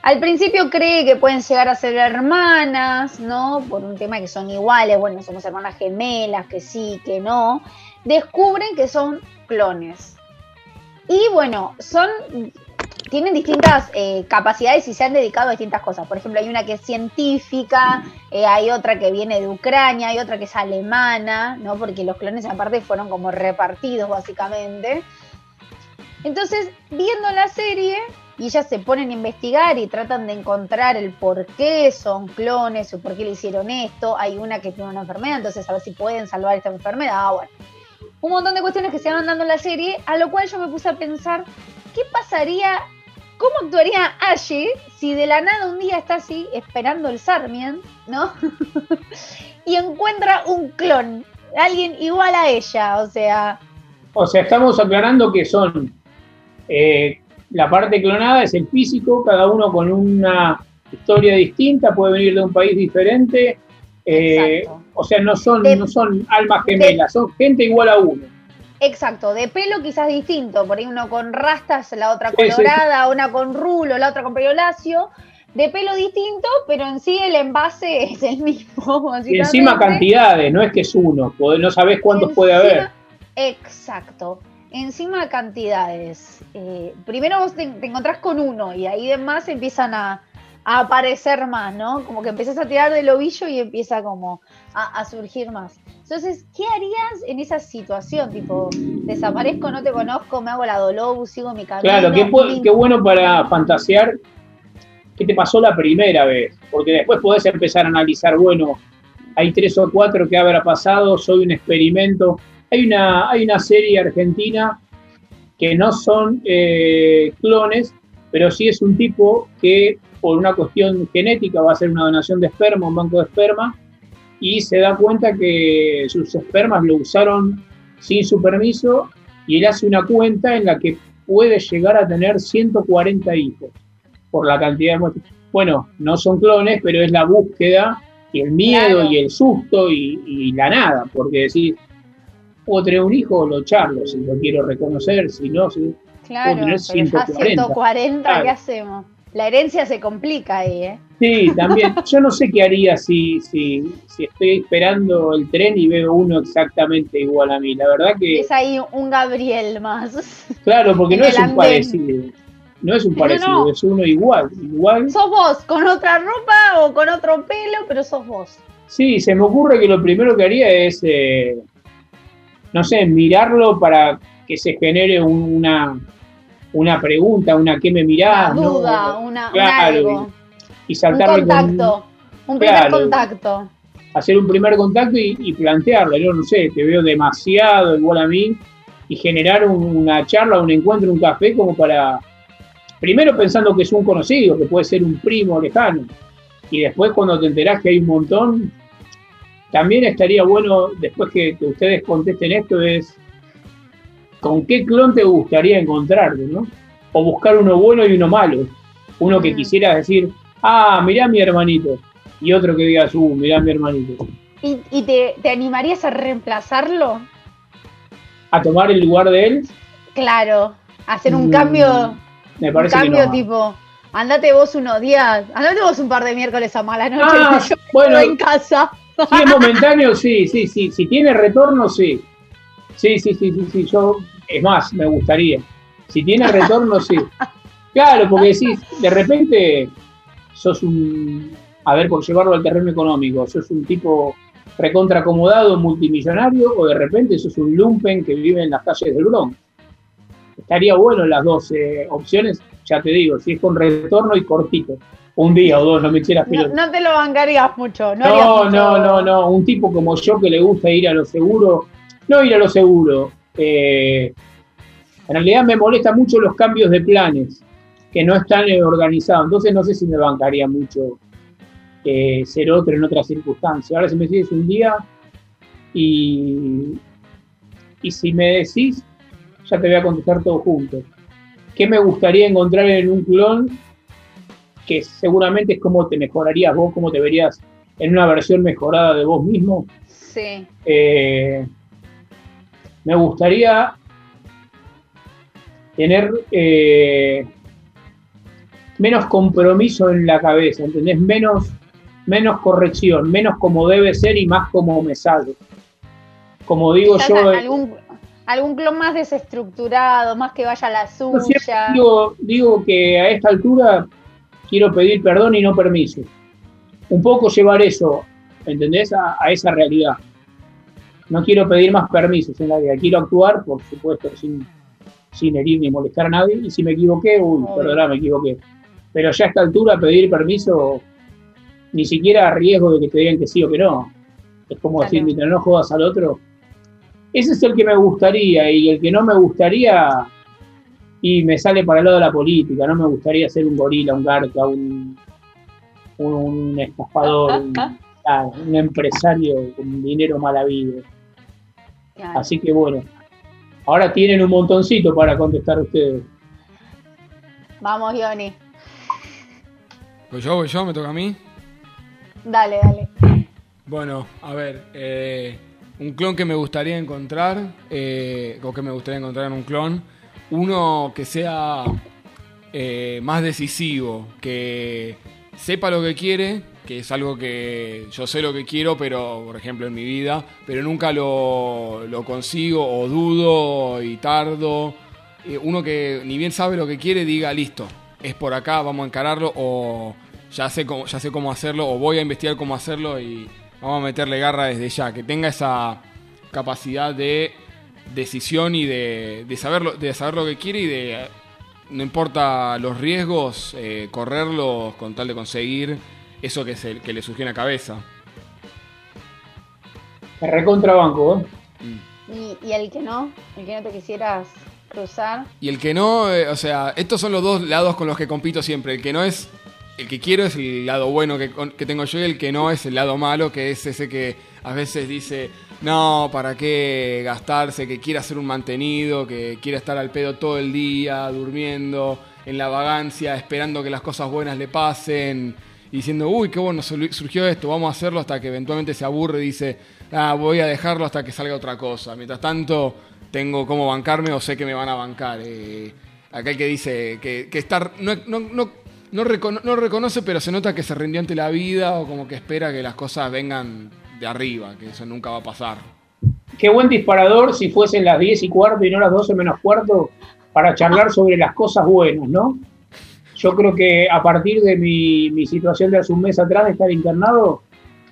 Al principio cree que pueden llegar a ser hermanas, ¿no? Por un tema que son iguales, bueno, somos hermanas gemelas, que sí, que no. Descubren que son clones. Y bueno, son tienen distintas eh, capacidades y se han dedicado a distintas cosas. Por ejemplo, hay una que es científica, eh, hay otra que viene de Ucrania, hay otra que es alemana, ¿no? Porque los clones aparte fueron como repartidos básicamente. Entonces, viendo la serie, y ellas se ponen a investigar y tratan de encontrar el por qué son clones o por qué le hicieron esto. Hay una que tiene una enfermedad, entonces a ver si pueden salvar esta enfermedad. Bueno, un montón de cuestiones que se van dando en la serie, a lo cual yo me puse a pensar, ¿qué pasaría, cómo actuaría Ashe si de la nada un día está así esperando el Sarmien, ¿no? y encuentra un clon, alguien igual a ella, o sea, O sea, estamos aclarando que son. eh, la parte clonada es el físico, cada uno con una historia distinta, puede venir de un país diferente. eh, o sea, no son, no son almas gemelas, son gente igual a uno. exacto, de pelo quizás distinto, por ahí uno con rastas, la otra Sí, sí, sí. colorada, una con rulo, la otra con pelo lacio, de pelo distinto, pero en sí el envase es el mismo. Y encima cantidades, no es que es uno, no sabés cuántos puede haber. Exacto. Encima cantidades. Eh, primero vos te, te encontrás con uno y ahí demás empiezan a, a aparecer más, ¿no? Como que empezás a tirar del ovillo y empieza como a, a surgir más. Entonces, ¿qué harías en esa situación? Tipo, desaparezco, no te conozco, me hago la dolor, sigo mi camino. Claro, qué, qué bueno para fantasear qué te pasó la primera vez, porque después podés empezar a analizar, bueno, hay tres o cuatro que habrá pasado, soy un experimento. Hay una, hay una serie argentina que no son eh, clones, pero sí es un tipo que por una cuestión genética va a hacer una donación de esperma, un banco de esperma, y se da cuenta que sus espermas lo usaron sin su permiso y él hace una cuenta en la que puede llegar a tener 140 hijos por la cantidad de muestras. Bueno, no son clones, pero es la búsqueda y el miedo Claro. y el susto y, y la nada, porque decir, tener un hijo, lo charlo, si lo quiero reconocer, si no, si, Claro, puedo tener pero ya 140. 140, Claro. ¿qué hacemos? La herencia se complica ahí, ¿eh? Sí, también. Yo no sé qué haría si, si, si estoy esperando el tren y veo uno exactamente igual a mí. La verdad que, Es ahí un Gabriel más. claro, porque no es un andén. parecido. No es un No, parecido, no. es uno igual. Igual. Sos vos, con otra ropa o con otro pelo, pero sos vos. Sí, se me ocurre que lo primero que haría es, eh, no sé, mirarlo para que se genere un- una, una pregunta, una ¿qué me mirás? Una ¿no? duda, una, un Claro, algo. Y Un saltarle con- contacto. Un primer Claro. contacto. hacer un primer contacto y, y plantearle, yo no sé, te veo demasiado igual a mí, y generar un- una charla, un encuentro, un café como para, primero pensando que es un conocido, que puede ser un primo lejano, y después cuando te enterás que hay un montón, también estaría bueno, después que, que ustedes contesten esto, es con qué clon te gustaría encontrarte, ¿no? O buscar uno bueno y uno malo, uno que quisiera decir, ah, mirá mi hermanito, y otro que digas, uh, mirá mi hermanito. ¿Y, y te, te animarías a reemplazarlo? a tomar el lugar de él, Claro. Hacer un Mm, cambio. me Un parece que cambio no. tipo. Andate vos unos días. Andate vos un par de miércoles a mala noche. Ah, yo bueno. en casa. Si es momentáneo, sí, sí, sí. Si tiene retorno, sí. Sí, sí, sí, sí, sí. Yo, es más, me gustaría. Si tiene retorno, sí. Claro, porque decís, de repente sos un, a ver, por llevarlo al terreno económico, sos un tipo recontra acomodado, multimillonario, o de repente sos un lumpen que vive en las calles del Bronx. Estaría bueno las dos eh, opciones, ya te digo, si es con retorno y cortito. Un día o dos, no me eché las No, te lo bancarías mucho. No, No, mucho- no, no, no. Un tipo como yo que le gusta ir a lo seguro, no ir a lo seguro. eh, en realidad me molesta mucho los cambios de planes que no están eh, organizados. Entonces no sé si me bancaría mucho eh, ser otro en otras circunstancias. Ahora si me decís un día y, y si me decís, ya te voy a contestar todo junto. ¿Qué me gustaría encontrar en un clon? Que seguramente es cómo te mejorarías vos, cómo te verías en una versión mejorada de vos mismo. Sí. Eh, me gustaría tener eh, menos compromiso en la cabeza, ¿entendés? Menos, menos corrección, menos como debe ser y más como me sale. Como digo Quizás yo, eh, algún, algún clon más desestructurado, más que vaya a la yo suya. digo, digo que a esta altura quiero pedir perdón y no permiso. Un poco llevar eso, ¿entendés? A, a esa realidad. No quiero pedir más permisos en la vida, quiero actuar, por supuesto, sin, sin herir ni molestar a nadie. Y si me equivoqué, uy, perdona, me equivoqué. Pero ya a esta altura pedir permiso, ni siquiera a riesgo de que te digan que sí o que no. Es como decir, mientras no jodas al otro. Ese es el que me gustaría, y el que no me gustaría, y me sale para el lado de la política. No me gustaría ser un gorila, un garca, un, un, un estafador, un, ah, un empresario con dinero mal habido. Claro. Así que bueno, ahora tienen un montoncito para contestar ustedes. Vamos, Ioni. Pues yo, voy yo, me toca a mí. Dale, dale. Bueno, a ver, eh, un clon que me gustaría encontrar, eh, o que me gustaría encontrar en un clon, uno que sea eh, más decisivo, que, sepa lo que quiere, que es algo que yo sé lo que quiero, pero por ejemplo en mi vida, pero nunca lo, lo consigo o dudo y tardo. Eh, uno que ni bien sabe lo que quiere, diga, listo, es por acá, vamos a encararlo, o ya sé cómo, ya sé cómo hacerlo, o voy a investigar cómo hacerlo y vamos a meterle garra desde ya, que tenga esa capacidad de decisión y de, de, saber, lo, de saber lo que quiere y de, no importa los riesgos, eh, correrlos con tal de conseguir eso que, se, que le surgió en la cabeza. Me recontrabanco, ¿eh? Y, y el que no, el que no te quisieras cruzar. Y el que no, eh, o sea, estos son los dos lados con los que compito siempre. El que no es, el que quiero es el lado bueno que, que tengo yo y el que no es el lado malo, que es ese que a veces dice, no, ¿para qué gastarse? Que quiere hacer un mantenido, que quiere estar al pedo todo el día, durmiendo, en la vagancia, esperando que las cosas buenas le pasen, y diciendo, uy, qué bueno, surgió esto, vamos a hacerlo hasta que eventualmente se aburre y dice, ah, voy a dejarlo hasta que salga otra cosa. Mientras tanto, tengo cómo bancarme o sé que me van a bancar. Eh, aquel que dice que, que estar, no, no, no, no, recono- no reconoce, pero se nota que se rindió ante la vida o como que espera que las cosas vengan de arriba, que eso nunca va a pasar. Qué buen disparador si fuesen las 10 y cuarto y no las 12 menos cuarto para charlar sobre las cosas buenas, ¿no? Yo creo que a partir de mi, mi situación de hace un mes atrás de estar internado,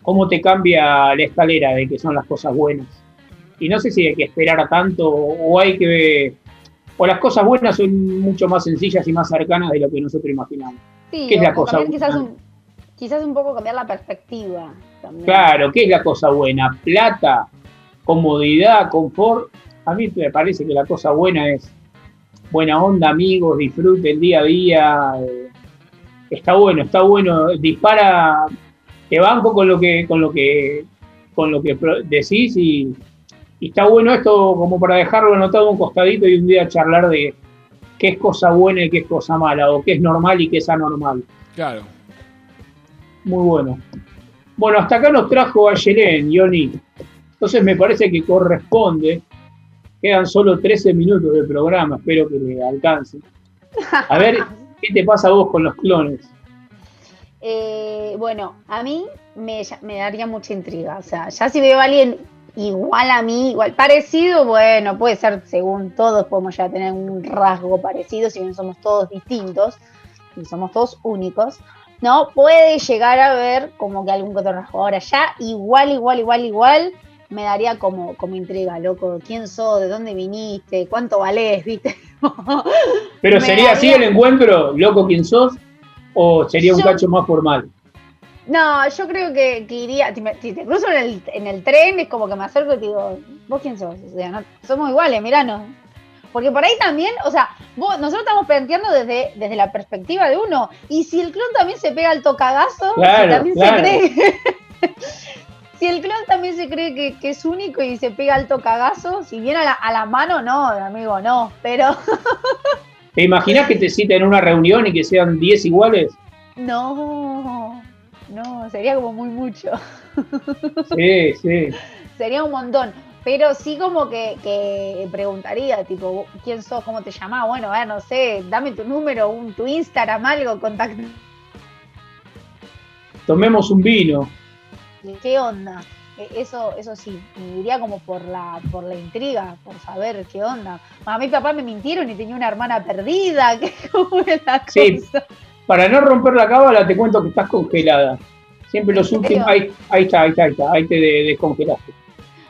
cómo te cambia la escalera de que son las cosas buenas. Y no sé si hay que esperar a tanto o hay que... O las cosas buenas son mucho más sencillas y más cercanas de lo que nosotros imaginamos. Sí, ¿Qué es la cosa cambiar quizás buena? un, quizás un poco cambiar la perspectiva. También. Claro, ¿qué es la cosa buena? Plata, comodidad, confort. A mí me parece que la cosa buena es buena onda, amigos, disfrute el día a día. eh, está bueno, está bueno. Dispara, te banco con lo que, con lo que, con lo que decís y, y está bueno esto como para dejarlo anotado a un costadito y un día charlar de qué es cosa buena y qué es cosa mala, o qué es normal y qué es anormal. Claro. Muy bueno. Bueno, hasta acá nos trajo a Yelén, Yoni. Entonces me parece que corresponde. Quedan solo 13 minutos de programa, espero que le alcance. A ver, ¿qué te pasa a vos con los clones? Eh, bueno, a mí me, me daría mucha intriga. O sea, ya si veo a alguien igual a mí, igual parecido, bueno, puede ser según todos, podemos ya tener un rasgo parecido, si bien somos todos distintos y somos todos únicos. No, puede llegar a ver como que algún rasgo. Ahora, ya igual, igual, igual, igual, me daría como, como intriga, loco. ¿Quién sos? ¿De dónde viniste? ¿Cuánto valés? ¿Viste? ¿Pero sería así el encuentro, loco quién sos? ¿O sería un Yo- cacho más formal? No, yo creo que, que iría, si, me- si te cruzo en el, en el tren, es como que me acerco y te digo, ¿vos quién sos? O sea, no, somos iguales, miranos. Porque por ahí también, o sea, vos- nosotros estamos planteando desde, desde la perspectiva de uno. Y si el clon también se pega al tocagazo, Claro, si también claro. se cree. si el clon también se cree que, que es único y se pega al tocagazo, si viene a la, a la mano, no, amigo, no. Pero ¿Te imaginas que te citen en una reunión y que sean 10 iguales? no, no, sería como muy mucho. Sí, sí. Sería un montón. Pero sí como que, que preguntaría, tipo, ¿quién sos? ¿Cómo te llamás? Bueno, a ver, no sé, dame tu número, un, tu Instagram, algo, contacto. Tomemos un vino. ¿Qué onda? E- Eso, eso sí, me iría como por la, por la intriga, por saber qué onda. A mi papá me mintieron y tenía una hermana perdida, que la Sí, cosa. para no romper la cábala te cuento que estás congelada. Siempre los últimos... Ahí, ahí está, ahí está, ahí está. Ahí te de- descongelaste.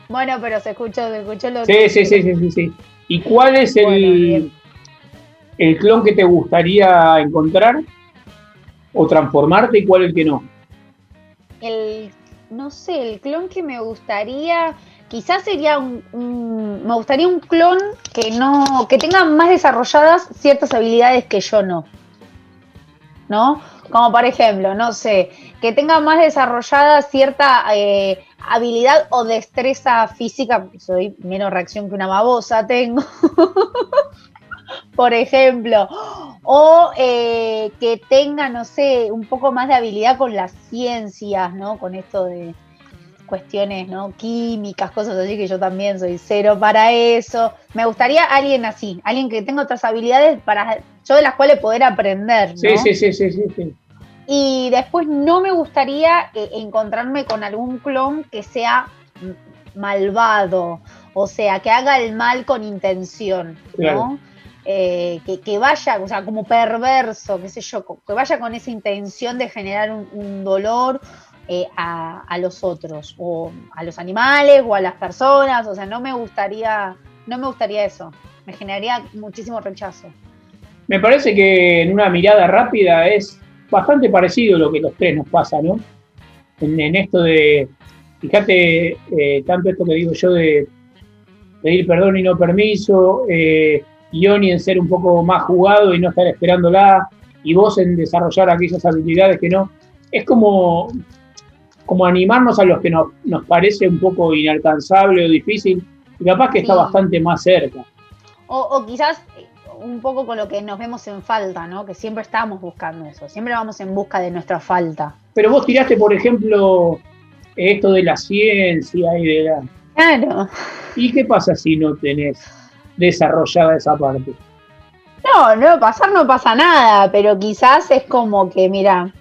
Bueno, pero se escuchó, se escuchó lo Sí, sí, sí, sí, sí, sí. ¿Y cuál es el, el clon que te gustaría encontrar o transformarte y cuál el que no? El, no sé, el clon que me gustaría, quizás sería un, un- me gustaría un clon que no, que tenga más desarrolladas ciertas habilidades que yo no. ¿No? Como por ejemplo, no sé, que tenga más desarrollada cierta eh, habilidad o destreza física, soy menos reacción que una babosa tengo. por ejemplo, o eh, que tenga, no sé, un poco más de habilidad con las ciencias, ¿no? Con esto de cuestiones, ¿no? Químicas, cosas así, que yo también soy cero para eso. Me gustaría alguien así, alguien que tenga otras habilidades para yo de las cuales poder aprender, ¿no? Sí, sí, sí, sí, sí, sí. Y después no me gustaría eh, encontrarme con algún clon que sea malvado, o sea, que haga el mal con intención, ¿no? Claro. Eh, que, que vaya, o sea, como perverso, qué sé yo, que vaya con esa intención de generar un, un dolor eh, a, a los otros, o a los animales, o a las personas, o sea, no me gustaría, no me gustaría eso, me generaría muchísimo rechazo. Me parece que en una mirada rápida es bastante parecido lo que los tres nos pasa, ¿no? En, en esto de, fíjate, eh, tanto esto que digo yo de pedir perdón y no permiso, eh, Ioni en ser un poco más jugado y no estar esperándola, y vos en desarrollar aquellas habilidades que no. Es como, como animarnos a los que nos, nos parece un poco inalcanzable o difícil, y capaz que está bastante más cerca. O, o quizás un poco con lo que nos vemos en falta, ¿no? Que siempre estamos buscando eso, siempre vamos en busca de nuestra falta. Pero vos tiraste, por ejemplo, esto de la ciencia y de la... Claro. ¿Y qué pasa si no tenés desarrollada esa parte? No, no, pasar no pasa nada, pero quizás es como que, mira,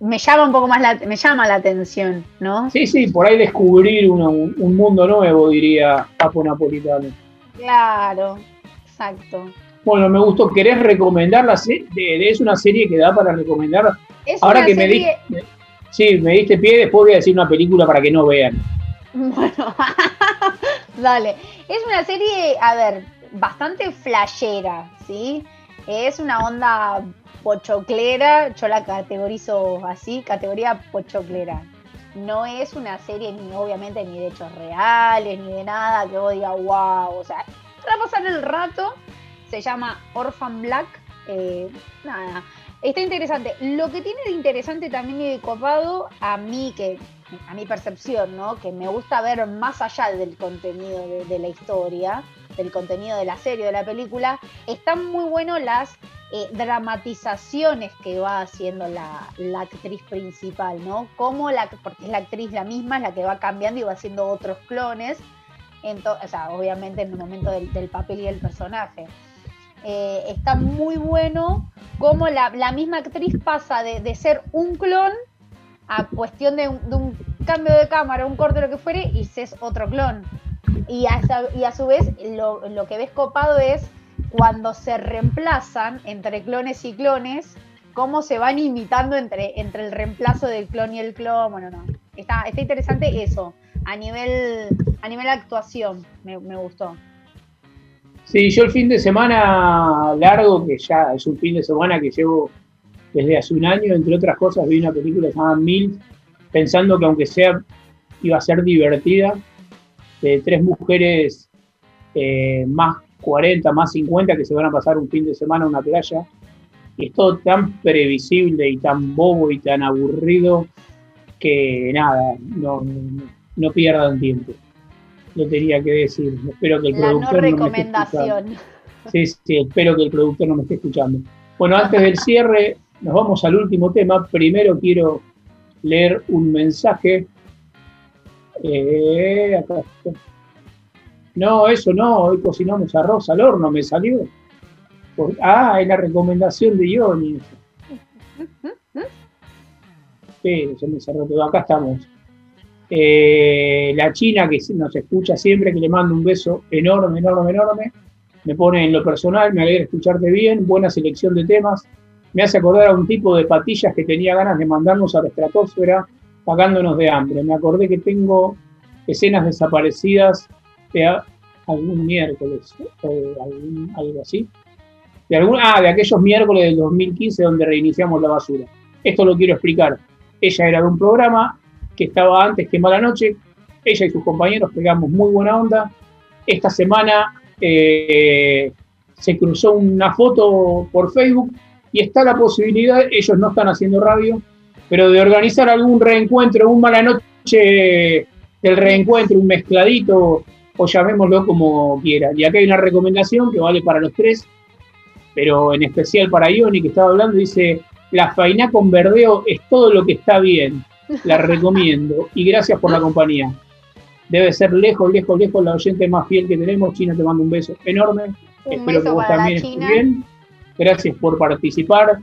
me llama un poco más la, me llama la atención, ¿no? Sí, sí, por ahí descubrir una- un mundo nuevo, diría Papo Napolitano. Claro, exacto. Bueno, me gustó. ¿Querés recomendarla? Es una serie que da para recomendar. Es Ahora una que me serie- di, sí, me diste pie, después voy a decir una película para que no vean. Bueno, dale. Es una serie, a ver, bastante flashera, ¿sí? Es una onda pochoclera, yo la categorizo así, categoría pochoclera. No es una serie ni obviamente ni de hechos reales, ni de nada que vos digas, wow, o sea, para pasar el rato, se llama Orphan Black, eh, nada, está interesante. Lo que tiene de interesante también y de copado, a mí que a mi percepción, ¿no? Que me gusta ver más allá del contenido de, la historia, del contenido de la serie, de la película, están muy buenos las eh, dramatizaciones que va haciendo la, la actriz principal, ¿no? Como la, porque es la actriz la misma, es la que va cambiando y va haciendo otros clones, obviamente en el momento del, papel y del personaje. Eh, está muy bueno cómo la, misma actriz pasa de, ser un clon a cuestión de un, cambio de cámara, un corte, lo que fuere, y es otro clon. Y a, su vez, lo, lo que ves copado es cuando se reemplazan entre clones y clones, cómo se van imitando entre, entre el reemplazo del clon y el clon. Bueno, no. Está, está interesante eso. A nivel, a nivel actuación, me, gustó. Sí, yo el fin de semana largo, que ya es un fin de semana que llevo desde hace un año, entre otras cosas, vi una película llamada Mil, pensando que aunque sea, iba a ser divertida, de tres mujeres eh, más 40, más 50 que se van a pasar un fin de semana a una playa. Y es todo tan previsible y tan bobo y tan aburrido que nada, no, no pierdan tiempo. Lo tenía que decir. Espero que el La no productor no me esté escuchando. recomendación. Sí, sí, espero que el productor no me esté escuchando. Bueno, antes del cierre, nos vamos al último tema. Primero quiero leer un mensaje. Eh, acá está. No, eso no, hoy cocinamos arroz al horno, me salió. Por- ah, es la recomendación de Ioni. Sí, se me cerró todo. Acá estamos. Eh, la China que nos escucha siempre, que le mando un beso enorme, enorme, enorme. Me pone en lo personal, me alegra escucharte bien, buena selección de temas. Me hace acordar a un tipo de patillas que tenía ganas de mandarnos a la estratosfera pagándonos de hambre. Me acordé que tengo escenas desaparecidas de algún miércoles o algo así. De algún, ah, de aquellos miércoles del 2015 donde reiniciamos la basura. Esto lo quiero explicar. Ella era de un programa que estaba antes que Mala Noche. Ella y sus compañeros pegamos muy buena onda. Esta semana eh, se cruzó una foto por Facebook y está la posibilidad, ellos no están haciendo radio, pero de organizar algún reencuentro, un Mala Noche del reencuentro, un mezcladito, o llamémoslo como quieran. Y acá hay una recomendación que vale para los tres, pero en especial para Ioni, que estaba hablando, dice, la faina con verdeo es todo lo que está bien. La recomiendo. Y gracias por la compañía. Debe ser lejos, lejos, lejos la oyente más fiel que tenemos. China, te mando un beso enorme. Un Espero que vos también estés bien. Gracias por participar.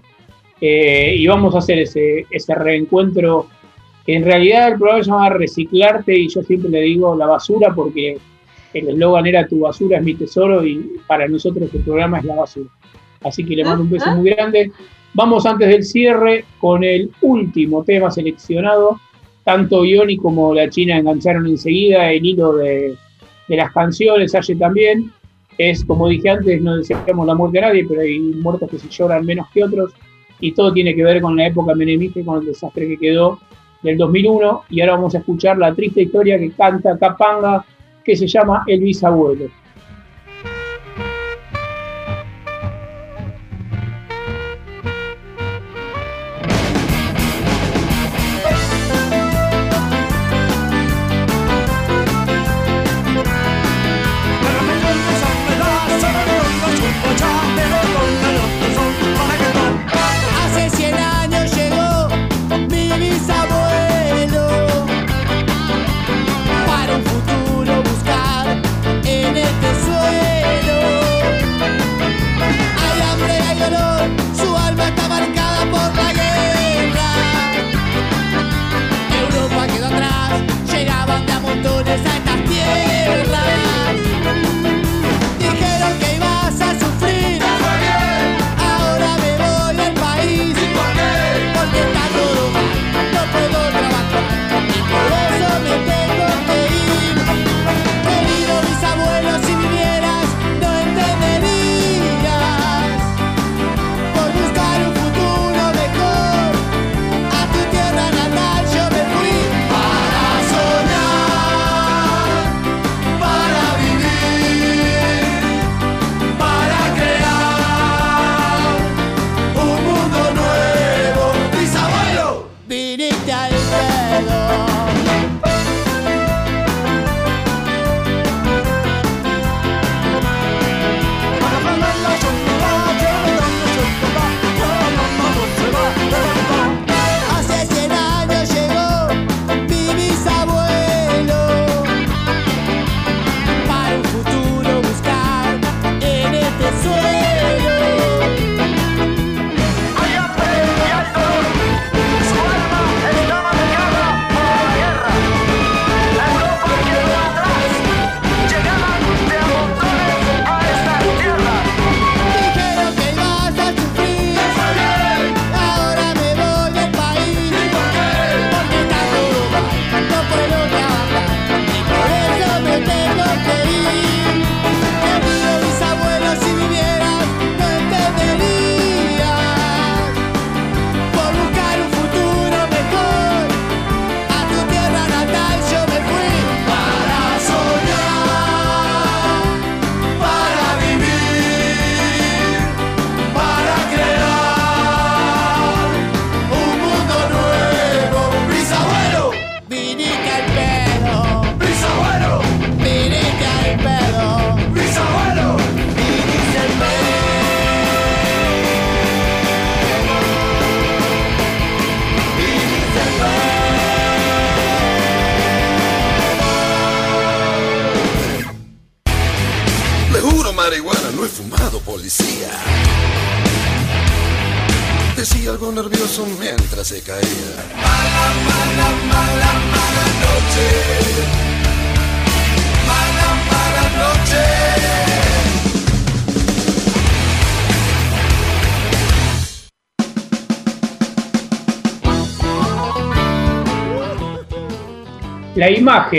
eh, y vamos a hacer ese, ese reencuentro. En realidad el programa se llama Reciclarte y yo siempre le digo la basura porque el eslogan era Tu basura es mi tesoro y para nosotros el programa es la basura. Así que le mando un beso muy grande. Vamos antes del cierre con el último tema seleccionado. Tanto Ioni como la China engancharon enseguida el hilo de, de las canciones, Aye también. Es, como dije antes, no deseamos la muerte a nadie, pero hay muertos que se lloran menos que otros. Y todo tiene que ver con la época menemista y con el desastre que quedó del 2001. Y ahora vamos a escuchar la triste historia que canta Capanga, que se llama El bisabuelo.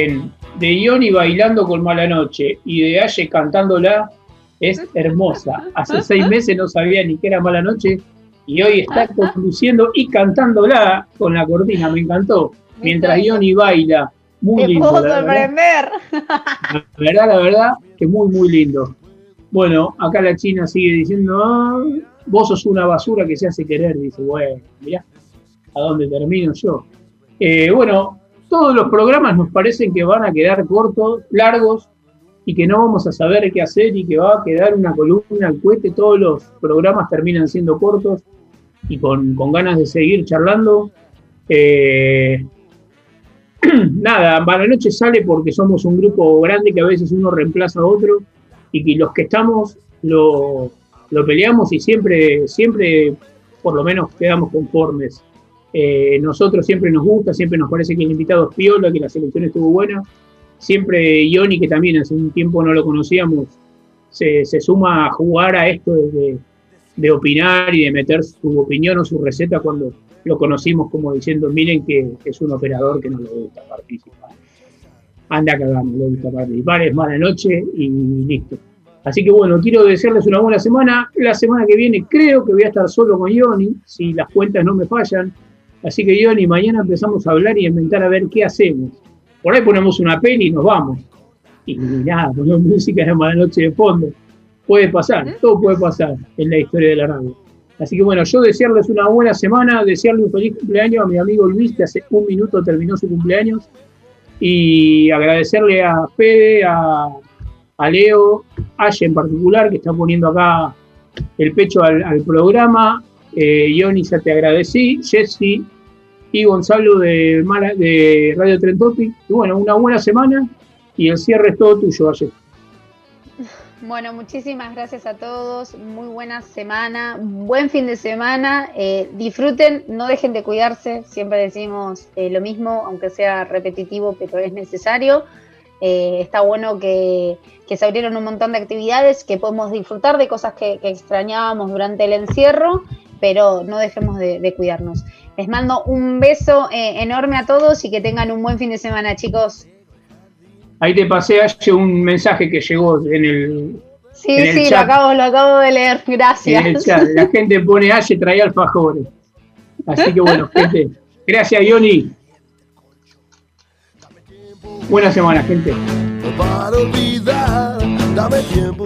Imagen de Ioni bailando con Mala Noche y de Aye cantándola es hermosa. Hace seis meses no sabía ni qué era Mala Noche y hoy está conduciendo y cantándola con la cortina. Me encantó. Mientras Ioni baila. Muy Te lindo. puedo la verdad. sorprender. La verdad, la verdad, que muy, muy lindo. Bueno, acá la China sigue diciendo, "Ah, vos sos una basura que se hace querer. Dice, bueno, mirá, ¿a dónde termino yo? Eh, bueno, todos los programas nos parecen que van a quedar cortos, largos, y que no vamos a saber qué hacer y que va a quedar una columna al cohete. Todos los programas terminan siendo cortos y con, con ganas de seguir charlando. Eh, nada, Mala Noche sale porque somos un grupo grande que a veces uno reemplaza a otro y que los que estamos lo, lo peleamos y siempre, siempre por lo menos quedamos conformes. Eh, nosotros siempre nos gusta, siempre nos parece que el invitado es piola, que la selección estuvo buena. Siempre Ioni, que también hace un tiempo no lo conocíamos, se, se suma a jugar a esto de, de- opinar y de meter su opinión o su receta cuando lo conocimos como diciendo, miren que es un operador que no le gusta participar. Anda cagando, le gusta participar, es mala noche y listo. Así que bueno, quiero desearles una buena semana. La semana que viene creo que voy a estar solo con Ioni, si las cuentas no me fallan. Así que Ioni, mañana empezamos a hablar y a inventar a ver qué hacemos. Por ahí ponemos una peli y nos vamos. Y nada, ponemos música de mala noche de fondo. Puede pasar, todo puede pasar en la historia de la radio. Así que bueno, yo desearles una buena semana, desearle un feliz cumpleaños a mi amigo Luis, que hace un minuto terminó su cumpleaños, y agradecerle a Fede, a, a Leo, a Aye en particular, que está poniendo acá el pecho al, al programa, eh, Ioni, ya te agradecí, Jessy y Gonzalo de, Radio Tren Topic. Y bueno, una buena semana y el cierre todo tuyo, Aye. Bueno, muchísimas gracias a todos. Muy buena semana, buen fin de semana. Eh, disfruten, no dejen de cuidarse. Siempre decimos eh, lo mismo, aunque sea repetitivo, pero es necesario. Eh, está bueno que, se abrieron un montón de actividades, que podemos disfrutar de cosas que extrañábamos durante el encierro, pero no dejemos de, de cuidarnos. Les mando un beso eh, enorme a todos y que tengan un buen fin de semana, chicos. Ahí te pasé, un mensaje que llegó en el, Sí, En el sí, lo acabo, lo acabo de leer. Gracias. en el chat. La gente pone Aye, trae alfajores. Así que bueno, gente. Gracias, Ioni. Buena semana, gente. para olvidar, dame tiempo